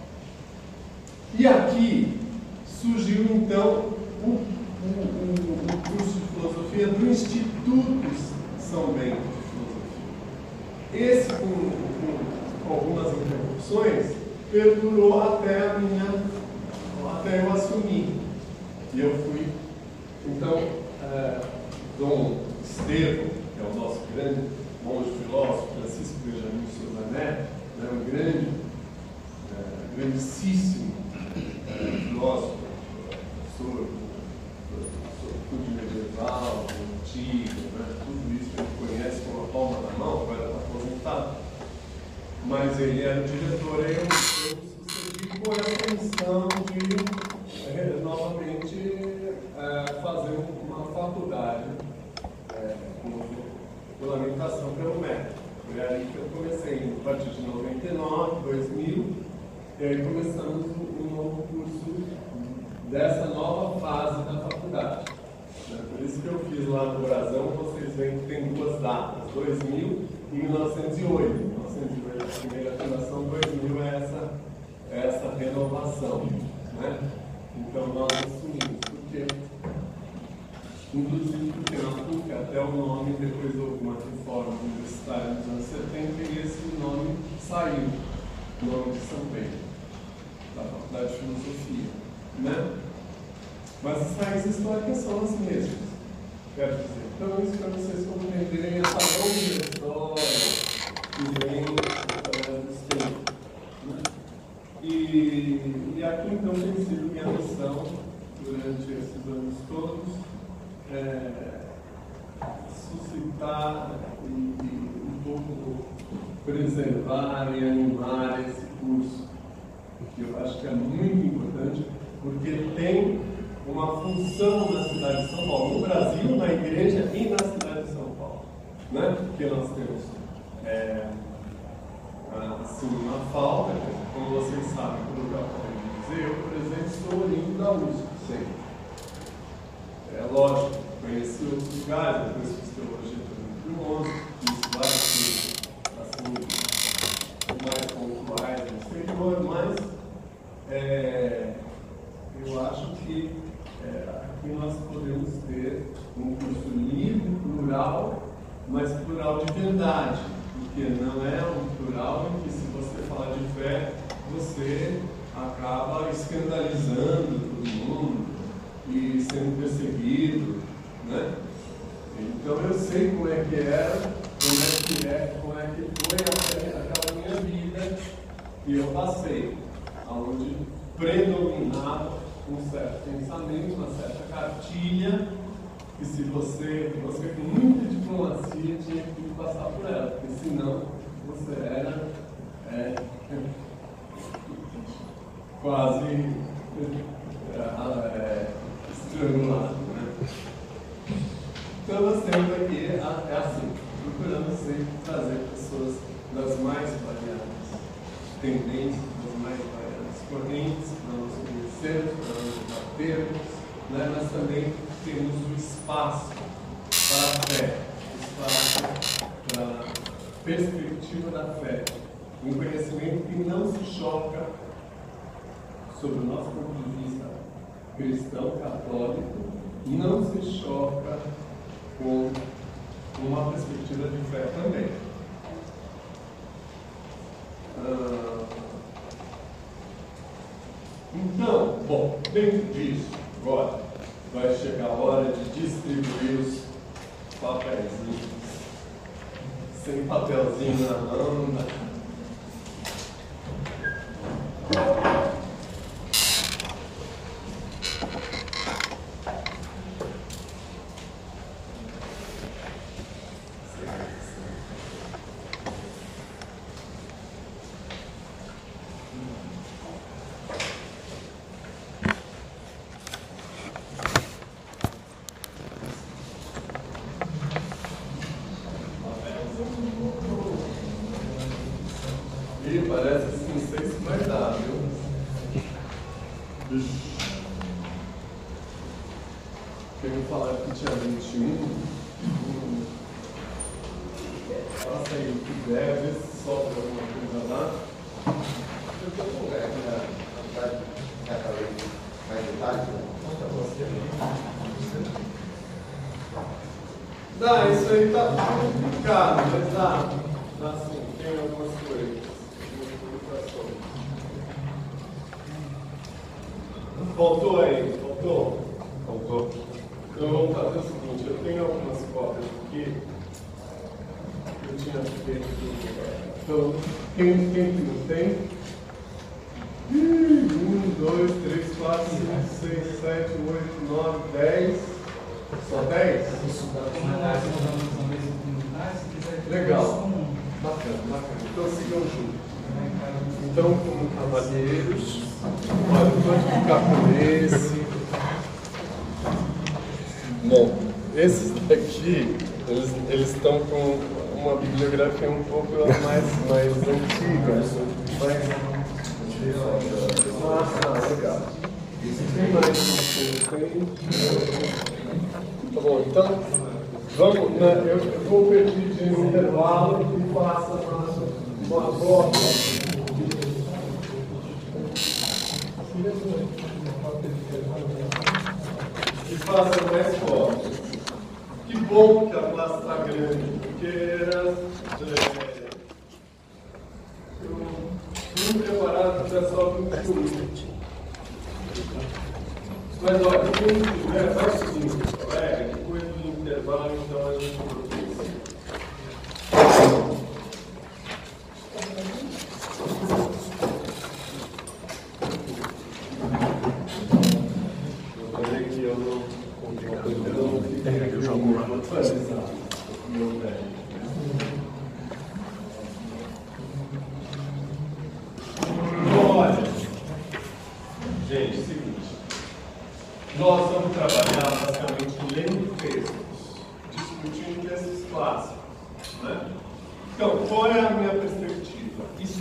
E aqui surgiu então o, o, o, curso de filosofia do Instituto São Bento. Esse, com, com algumas interrupções, perdurou até a minha, até eu assumir. E eu fui, então, é, Dom Estevão, que é o nosso grande monge filósofo, Francisco Benjamin Souza Neto, né, um grande, é, grandíssimo é, filósofo, professor, professor medieval, antigo, né, tudo isso ele conhece com a palma da mão, agora está aposentado. Mas ele era o diretor, aí eu, eu sucedi por a missão de é, novamente é, fazer uma faculdade é, com regulamentação pelo MEC. Foi ali que eu comecei, a partir de 99, 2000, e aí começamos um novo curso dessa nova fase da faculdade. Né? Por isso que eu fiz lá no Brasão, vocês veem que tem duas datas, 2000 e 1908. 1908 a primeira fundação, 2000 é essa, é essa renovação. Né? Então nós assumimos, porque inclusive porque na PUC até o nome, depois de alguma reforma universitária nos anos 70, e esse nome saiu, o nome de São Bento, da Faculdade de Filosofia. Né? Mas as raízes históricas são as mesmas. Quero dizer, então isso para vocês compreenderem essa longa história dos tempos. Né? E, e aqui então tem sido minha missão durante esses anos todos é, suscitar e, um pouco preservar e animar esse curso, que eu acho que é muito importante, porque tem uma função na cidade de São Paulo, no Brasil, na igreja e na cidade de São Paulo. Né? Porque nós temos é, assim, uma falta, como vocês sabem, como acabei de dizer, eu, por exemplo, sou oriundo da USP, sempre. É lógico, conheci outros lugares, depois fiz teologia por 2011, fiz várias Tá receita duplicada. Né?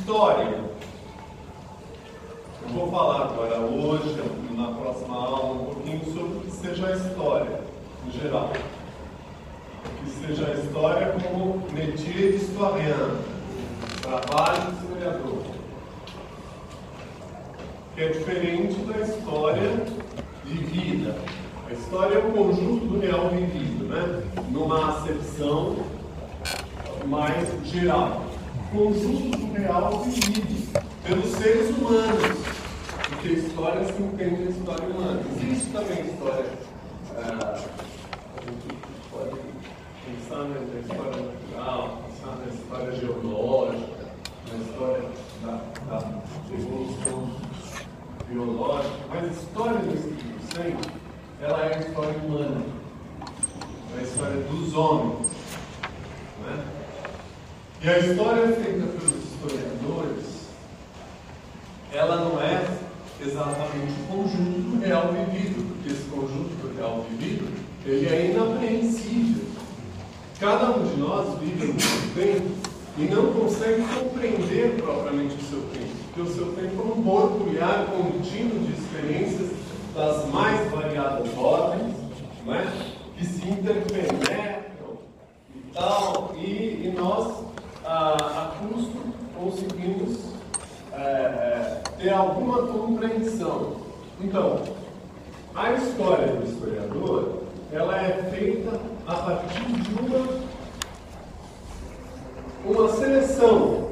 História. Eu vou falar agora hoje, na próxima aula, um pouquinho sobre o que seja a história, em geral. O que seja a história como métier historien, trabalho de historiador. Que é diferente da história de vida. A história é o um conjunto do real vivido, né? numa acepção mais geral conjunto do real vividos pelos seres humanos, porque história se entende a história humana. Existe também história, ah, a gente pode pensar na história natural, pensar na história geológica, na história da, da evolução biológica, mas a história do Espírito Santo, ela é a história humana, é a história dos homens. Né? E a história feita pelos historiadores, ela não é exatamente o conjunto real vivido, porque esse conjunto real vivido, ele é inapreensível. Cada um de nós vive no seu tempo e não consegue compreender propriamente o seu tempo, porque o seu tempo é um borbulhar contínuo de experiências das mais variadas ordens, não é? que se interpenetram e tal, e, e nós, a, a custo, conseguimos é, é, ter alguma compreensão. Então, a história do historiador, ela é feita a partir de uma, uma seleção.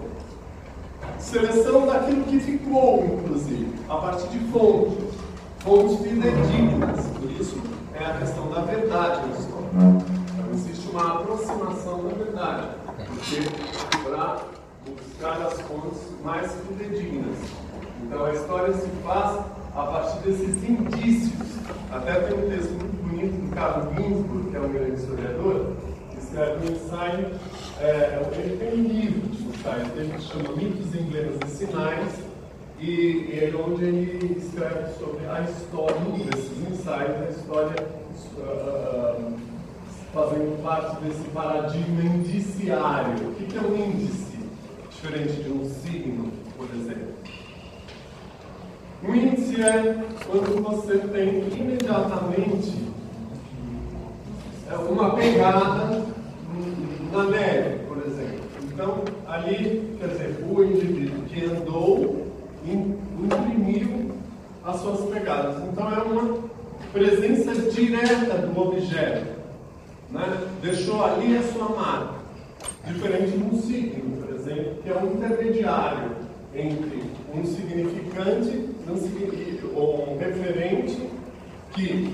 Seleção daquilo que ficou, inclusive, a partir de fontes, fontes fidedignas. Por isso é a questão da verdade na história. Então, existe uma aproximação da verdade, para buscar as fontes mais fidedignas. Então a história se faz a partir desses indícios. Até tem um texto muito bonito do Carlo Ginsburg, que é um grande historiador, que escreve um ensaio, é, ele tem um livro de ensaios dele que chama Mitos, Emblemas e Sinais, e, e é onde ele escreve sobre a história, um desses ensaios, a história uh, fazendo parte desse paradigma indiciário. O que, é um índice? Diferente de um signo, por exemplo. Um índice é quando você tem imediatamente é, uma pegada na neve, por exemplo. Então, ali, quer dizer, o indivíduo que andou imprimiu as suas pegadas. Então, é uma presença direta do objeto. Né? Deixou ali a sua marca. Diferente de um signo, por exemplo, que é um intermediário entre um significante ou um referente que,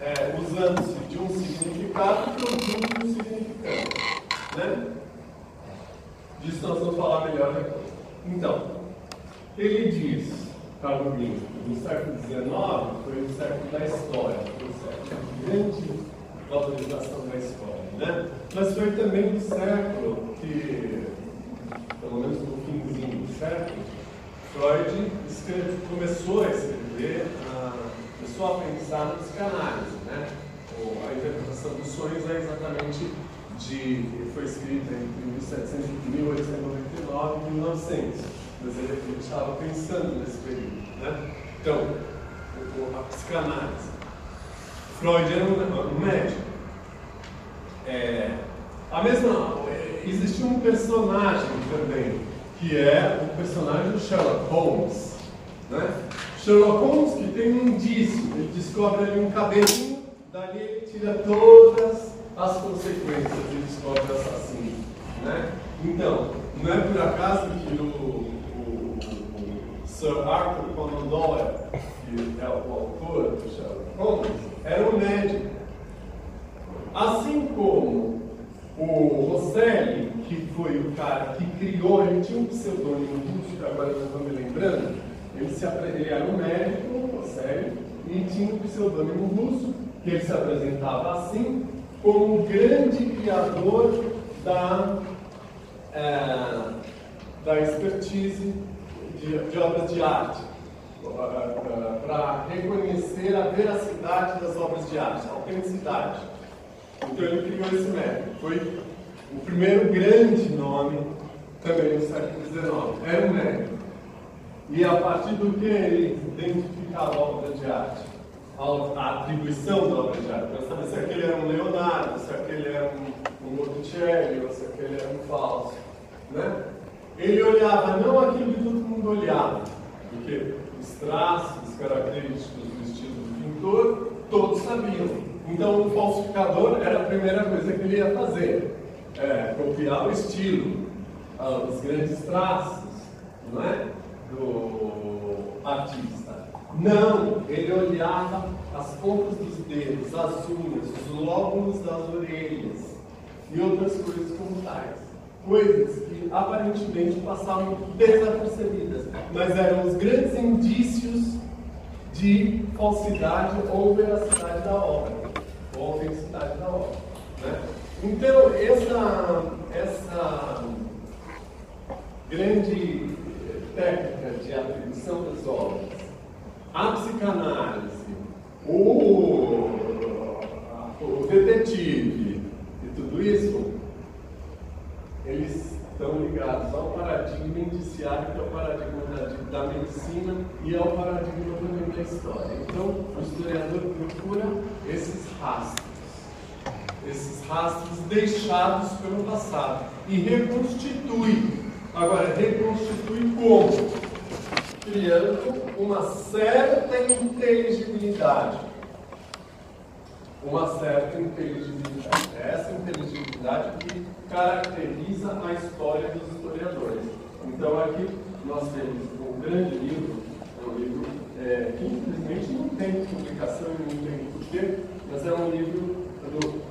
é, usando-se de um significado, produz um significante. Né? Disso nós vamos falar melhor depois. Então, ele diz, Carlos Green, no século XIX foi o século da história, foi o século de grande valorização da história. Né? Mas foi também o século que, pelo menos no finzinho do século, Freud escreve, começou a escrever, a, começou a pensar na psicanálise. Né? a interpretação dos sonhos é exatamente de. foi escrita entre 1700 e 1899 e 1900. Mas ele estava pensando nesse período. Né? Então, a psicanálise. Freud era um, um médico. É, a mesma, existe um personagem também, que é o personagem do Sherlock Holmes. Né? Sherlock Holmes que tem um indício, ele descobre ali um cabelinho, dali ele tira todas as consequências e descobre o assassino. Né? Então, não é por acaso que o, o, o Sir Arthur Conan Doyle, que é o autor do Sherlock Holmes, era um médico. Assim como o Rosselli, que foi o cara que criou, ele tinha um pseudônimo russo, que agora não estou me lembrando, ele, se, ele era um médico, o Rosselli, e tinha um pseudônimo russo, que ele se apresentava assim, como o grande criador da, é, da expertise de, de obras de arte para reconhecer a veracidade das obras de arte, a autenticidade. Então ele criou esse método. Foi o primeiro grande nome também no século XIX. Era um método. E a partir do que ele identificava a obra de arte? A atribuição da obra de arte. Para saber se aquele era um Leonardo, se aquele era um, um Botticelli, ou se aquele era um falso. Né? Ele olhava não aquilo que todo mundo olhava, porque os traços, os característicos do estilo do pintor, todos sabiam. Então, o falsificador era a primeira coisa que ele ia fazer: é, copiar o estilo, ah, os grandes traços não é? do artista. Não, ele olhava as pontas dos dedos, as unhas, os lóbulos das orelhas, e outras coisas como tais. Coisas que aparentemente passavam desapercebidas, mas eram os grandes indícios de falsidade ou veracidade da obra, ou autenticidade da obra. Né? Então, essa, essa grande técnica de atribuição das obras, a psicanálise, o, o detetive e tudo isso, eles estão ligados ao paradigma indiciário, que é o paradigma da, medicina, e ao paradigma também da história. Então, o historiador procura esses rastros, esses rastros deixados pelo passado, e reconstitui. Agora, reconstitui como? Criando uma certa inteligibilidade uma certa inteligibilidade. É essa inteligibilidade que caracteriza a história dos historiadores. Então aqui nós temos um grande livro, um livro é, que infelizmente não tem publicação e não tem porquê, mas é um livro do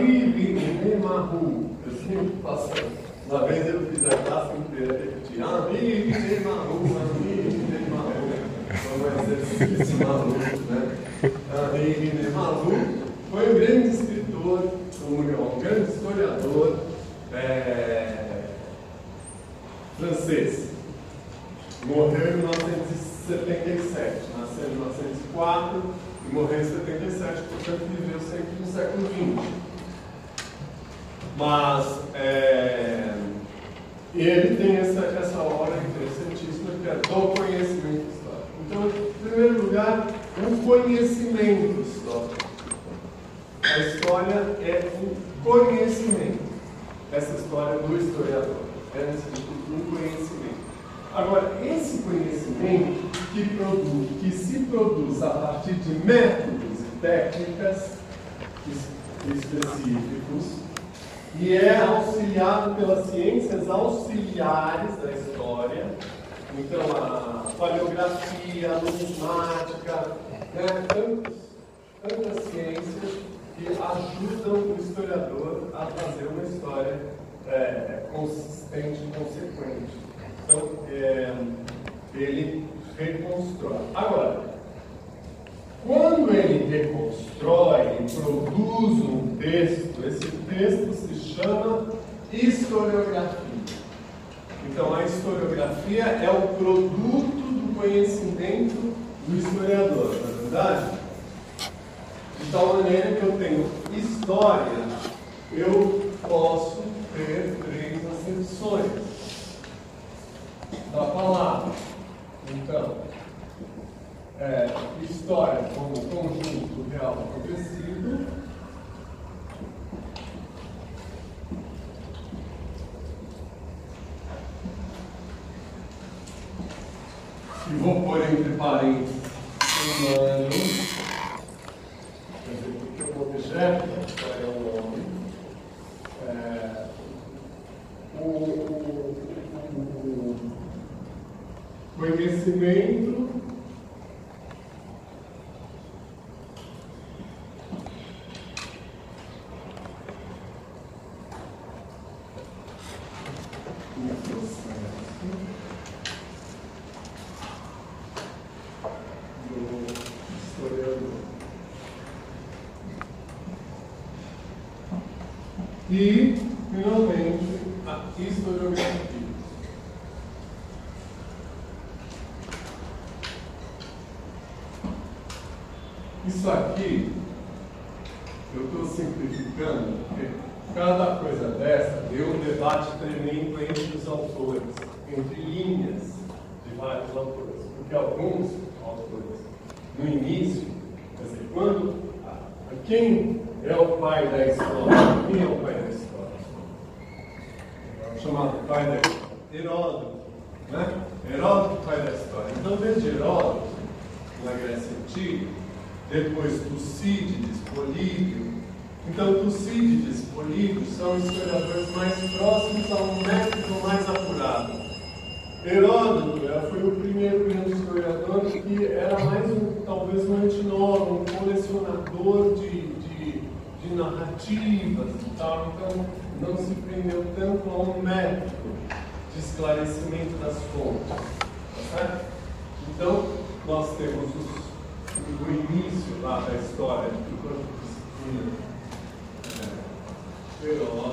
Henri René Marroux. Eu sempre faço. Uma vez eu fiz a classe inteira repetir Henri René Marroux, Marroux. Foi um exercício maluco, né? Henri Marroux foi um grande escritor, um, grande historiador é, francês. Morreu em 1977, nasceu em 1904 e morreu em 77, portanto viveu sempre no século XX. Mas é, ele tem essa, essa obra interessantíssima que é do conhecimento histórico. Então, em primeiro lugar, o conhecimento histórico. A história é um conhecimento. Essa história do historiador é um conhecimento. Agora, esse conhecimento que, produz, que se produz a partir de métodos e técnicas específicos e é auxiliado pelas ciências auxiliares da história, então a paleografia, a numismática, né, tantas, tantas ciências que ajudam o historiador a fazer uma história é, consistente e consequente. Então, é, ele reconstrói. Agora, quando ele reconstrói e produz um texto, esse texto se chama historiografia. Então, a historiografia é o produto do conhecimento do historiador, não é verdade? De tal maneira que eu tenho história, eu posso ter três acepções da palavra. Então, é, história como conjunto real acontecido. E vou pôr entre parênteses humano é o é, o, o, o conhecimento E, finalmente, a historiografia. Isso aqui, eu estou simplificando, porque cada coisa dessa deu um debate tremendo entre os autores, entre linhas de vários autores. Porque alguns autores, no início, quer dizer, quando, quem é o pai da história. Quem é o pai da história? É chamado pai da história. Heródoto. Né? Heródoto, pai da história. Então, desde Heródoto, na Grécia Antiga, depois Tucídides, Políbio. Então, Tucídides, Políbio são os historiadores mais próximos a um método mais apurado. Heródoto foi o primeiro grande historiador que era mais um, talvez um etnólogo, um colecionador de de narrativas e tal, então não se prendeu tanto a um método de esclarecimento das fontes. Tá certo? Então, nós temos os, o início lá da história do corpo disciplina é,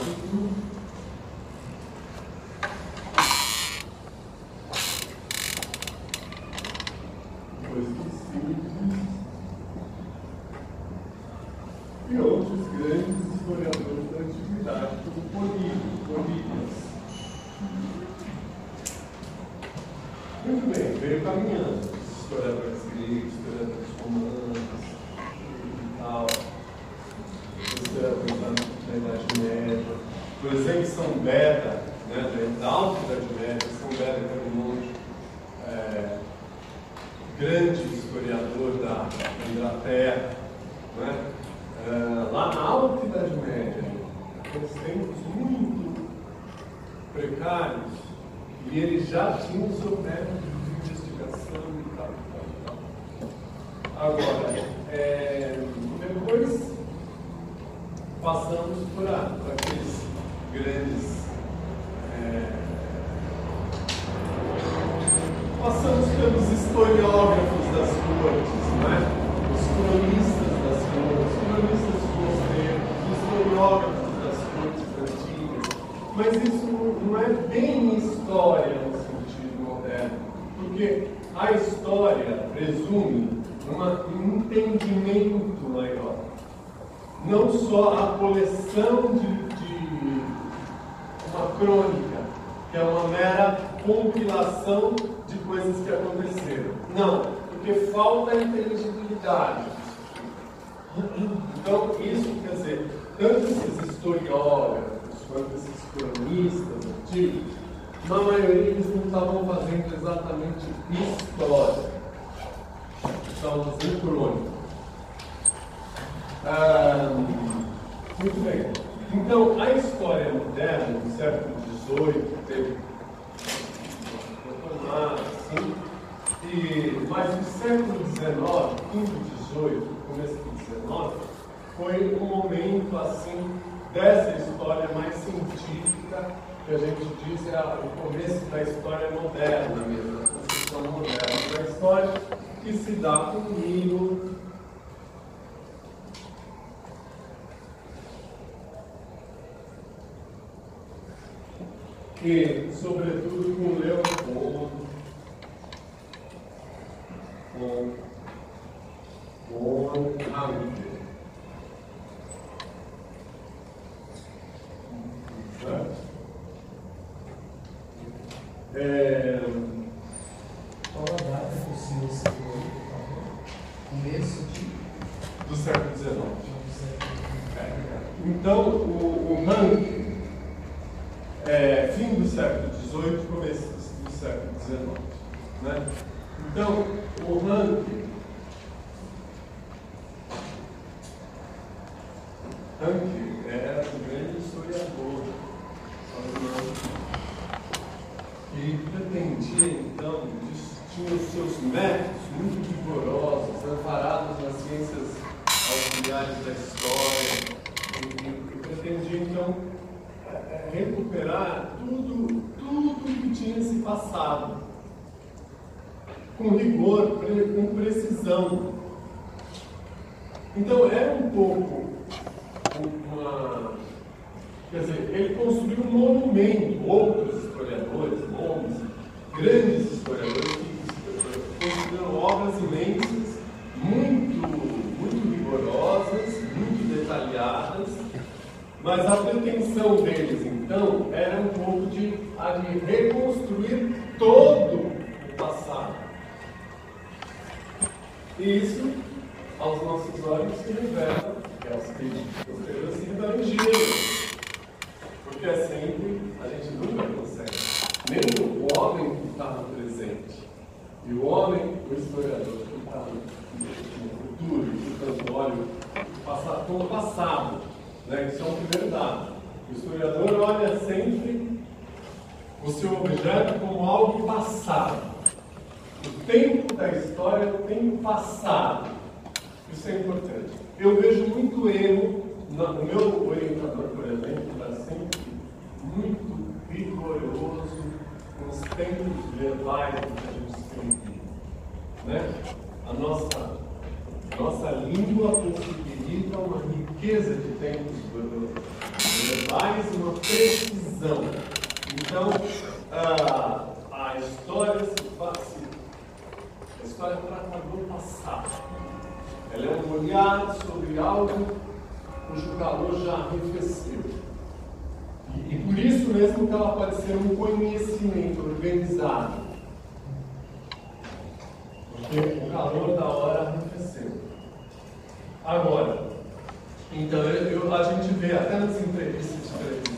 então eu, eu- a gente vê até nas entrevistas de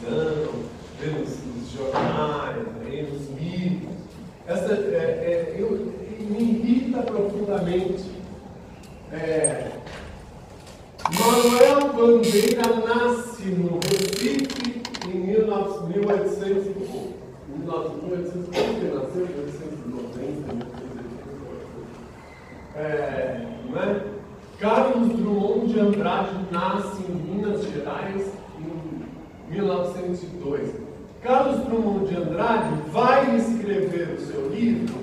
televisão, vê nos, nos jornais, aí, nos livros, essa, é, é, eu, me irrita profundamente. É, Manuel Bandeira nasce no Recife em 19- 1800 e pouco. 1800 e pouco, ele nasceu em 1890, 1880. É, né? Carlos Drummond de Andrade nasce em Minas Gerais em 1902. Carlos Drummond de Andrade vai escrever o seu livro,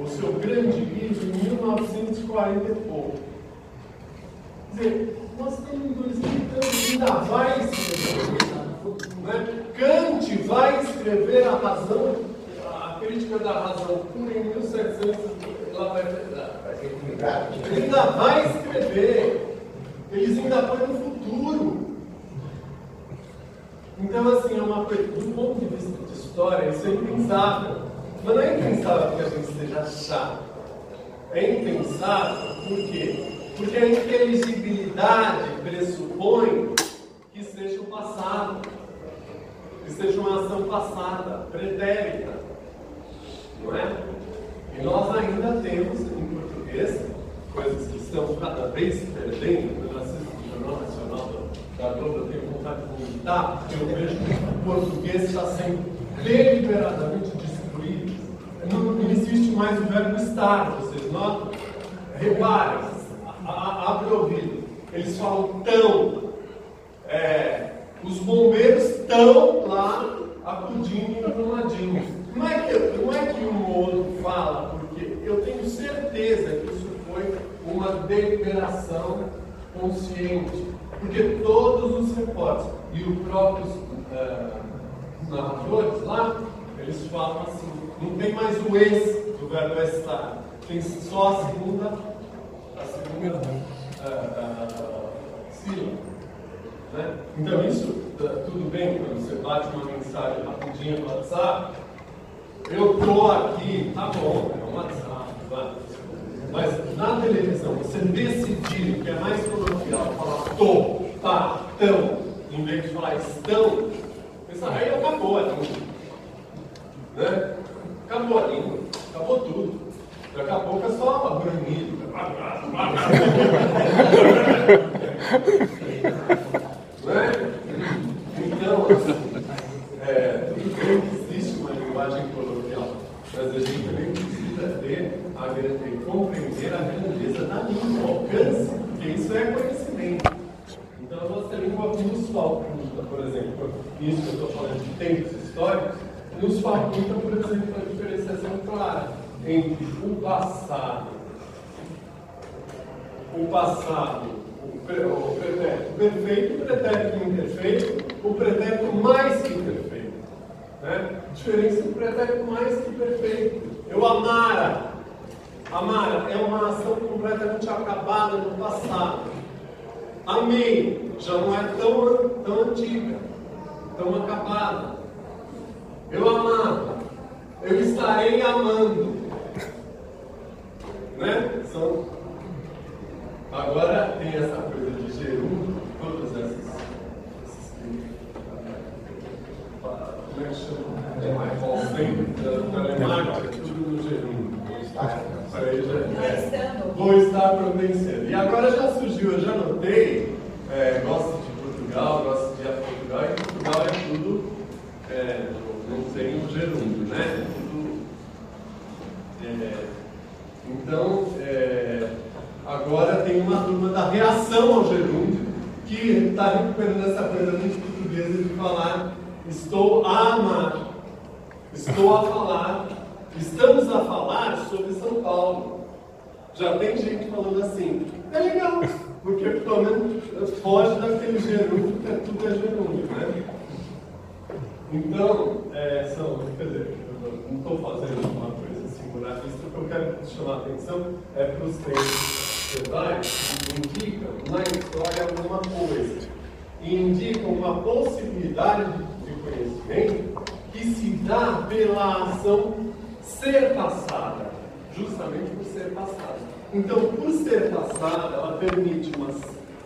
o seu grande livro, em 1940 e pouco. Quer dizer, nós estamos em 2030, ainda vai escrever. Né? Kant vai escrever a razão, a crítica da razão pura em 1700. Lá vai, ele ainda vai escrever. Eles ainda põem no futuro. Então, assim, é uma coisa, do ponto de vista de história, isso é impensável. Mas não é impensável que a gente seja chato. É impensável por quê? Porque a inteligibilidade pressupõe que seja o passado, que seja uma ação passada, pretérita. Não é? E nós ainda temos em português coisas que estão cada vez perdendo. Eu assisto o Jornal Nacional da Globo, eu tenho vontade de vomitar, porque eu vejo que o português está sendo deliberadamente destruído. Não, existe mais o verbo estar, vocês notam? Reparem, abre o ouvido. Eles falam tão. É, os bombeiros estão lá acudindo e. Não é, que, não é que um ou outro fala, porque eu tenho certeza que isso foi uma deliberação consciente. Porque todos os repórteres e os próprios narradores lá, eles falam assim, não tem mais o ex do verbo estar, tem só a segunda, a segunda eh, eh, sílaba. Né? Então isso, tá tudo bem quando você bate uma mensagem rapidinha no WhatsApp, eu tô aqui, tá bom, é um WhatsApp, vai. Mas na televisão, você decidir que é mais coloquial falar tô, tá, tão, em vez de falar estão, aí acabou a língua. Né? Acabou a língua, acabou tudo. Daqui a pouco é só grunhido. Né? Então, assim, é, tudo bem que existe uma linguagem coloquial, mas a gente também precisa ter a grande, compreender a grandeza da língua, o alcance, porque isso é conhecimento. Então, a nossa língua nos faculta, por exemplo, isso que eu estou falando de tempos históricos, nos faculta, por exemplo, a diferenciação clara entre o passado, o passado, o, pre, o pretérito perfeito, o pretérito imperfeito, o pretérito mais que perfeito. Né? Diferença do pretérito mais que perfeito. Eu amara. Amara é uma ação completamente acabada no passado. Amei já não é tão, tão antiga, tão acabada. Eu amava. Eu estarei amando. Né? São Agora tem essa coisa de gerúndio, todas essas. como é que chama? É mais conceito da telemática, tudo no é. Vou estar providenciando. E agora já surgiu, eu já notei, é, gosto de Portugal, gosto de ir a Portugal, e Portugal é tudo, é, não tem o gerúndio, né? Tudo. é, então, é, agora tem uma turma da reação ao gerúndio, que está recuperando essa coisa muito portuguesa de falar estou a amar, estou a falar, estamos a falar sobre São Paulo. Já tem gente falando assim, é legal, porque pelo menos foge daquele gerúndio que é tudo é gerúndio, né? Então, é, são, quer dizer, não estou fazendo uma coisa singularística, o que eu quero chamar a atenção é para os textos hebraicos que indicam na história alguma coisa, e indicam uma possibilidade de conhecimento que se dá pela ação ser passada, justamente por ser passada. Então, por ser passada, ela permite uma,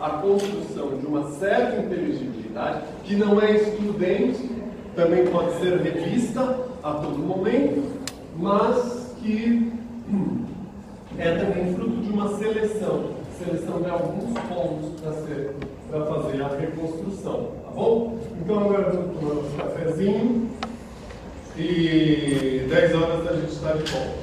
a construção de uma certa inteligibilidade que não é excludente também pode ser revista a todo momento, mas que é também fruto de uma seleção seleção de alguns pontos para fazer a reconstrução, tá bom? Então agora vamos tomar um cafezinho e 10 horas a gente está de volta.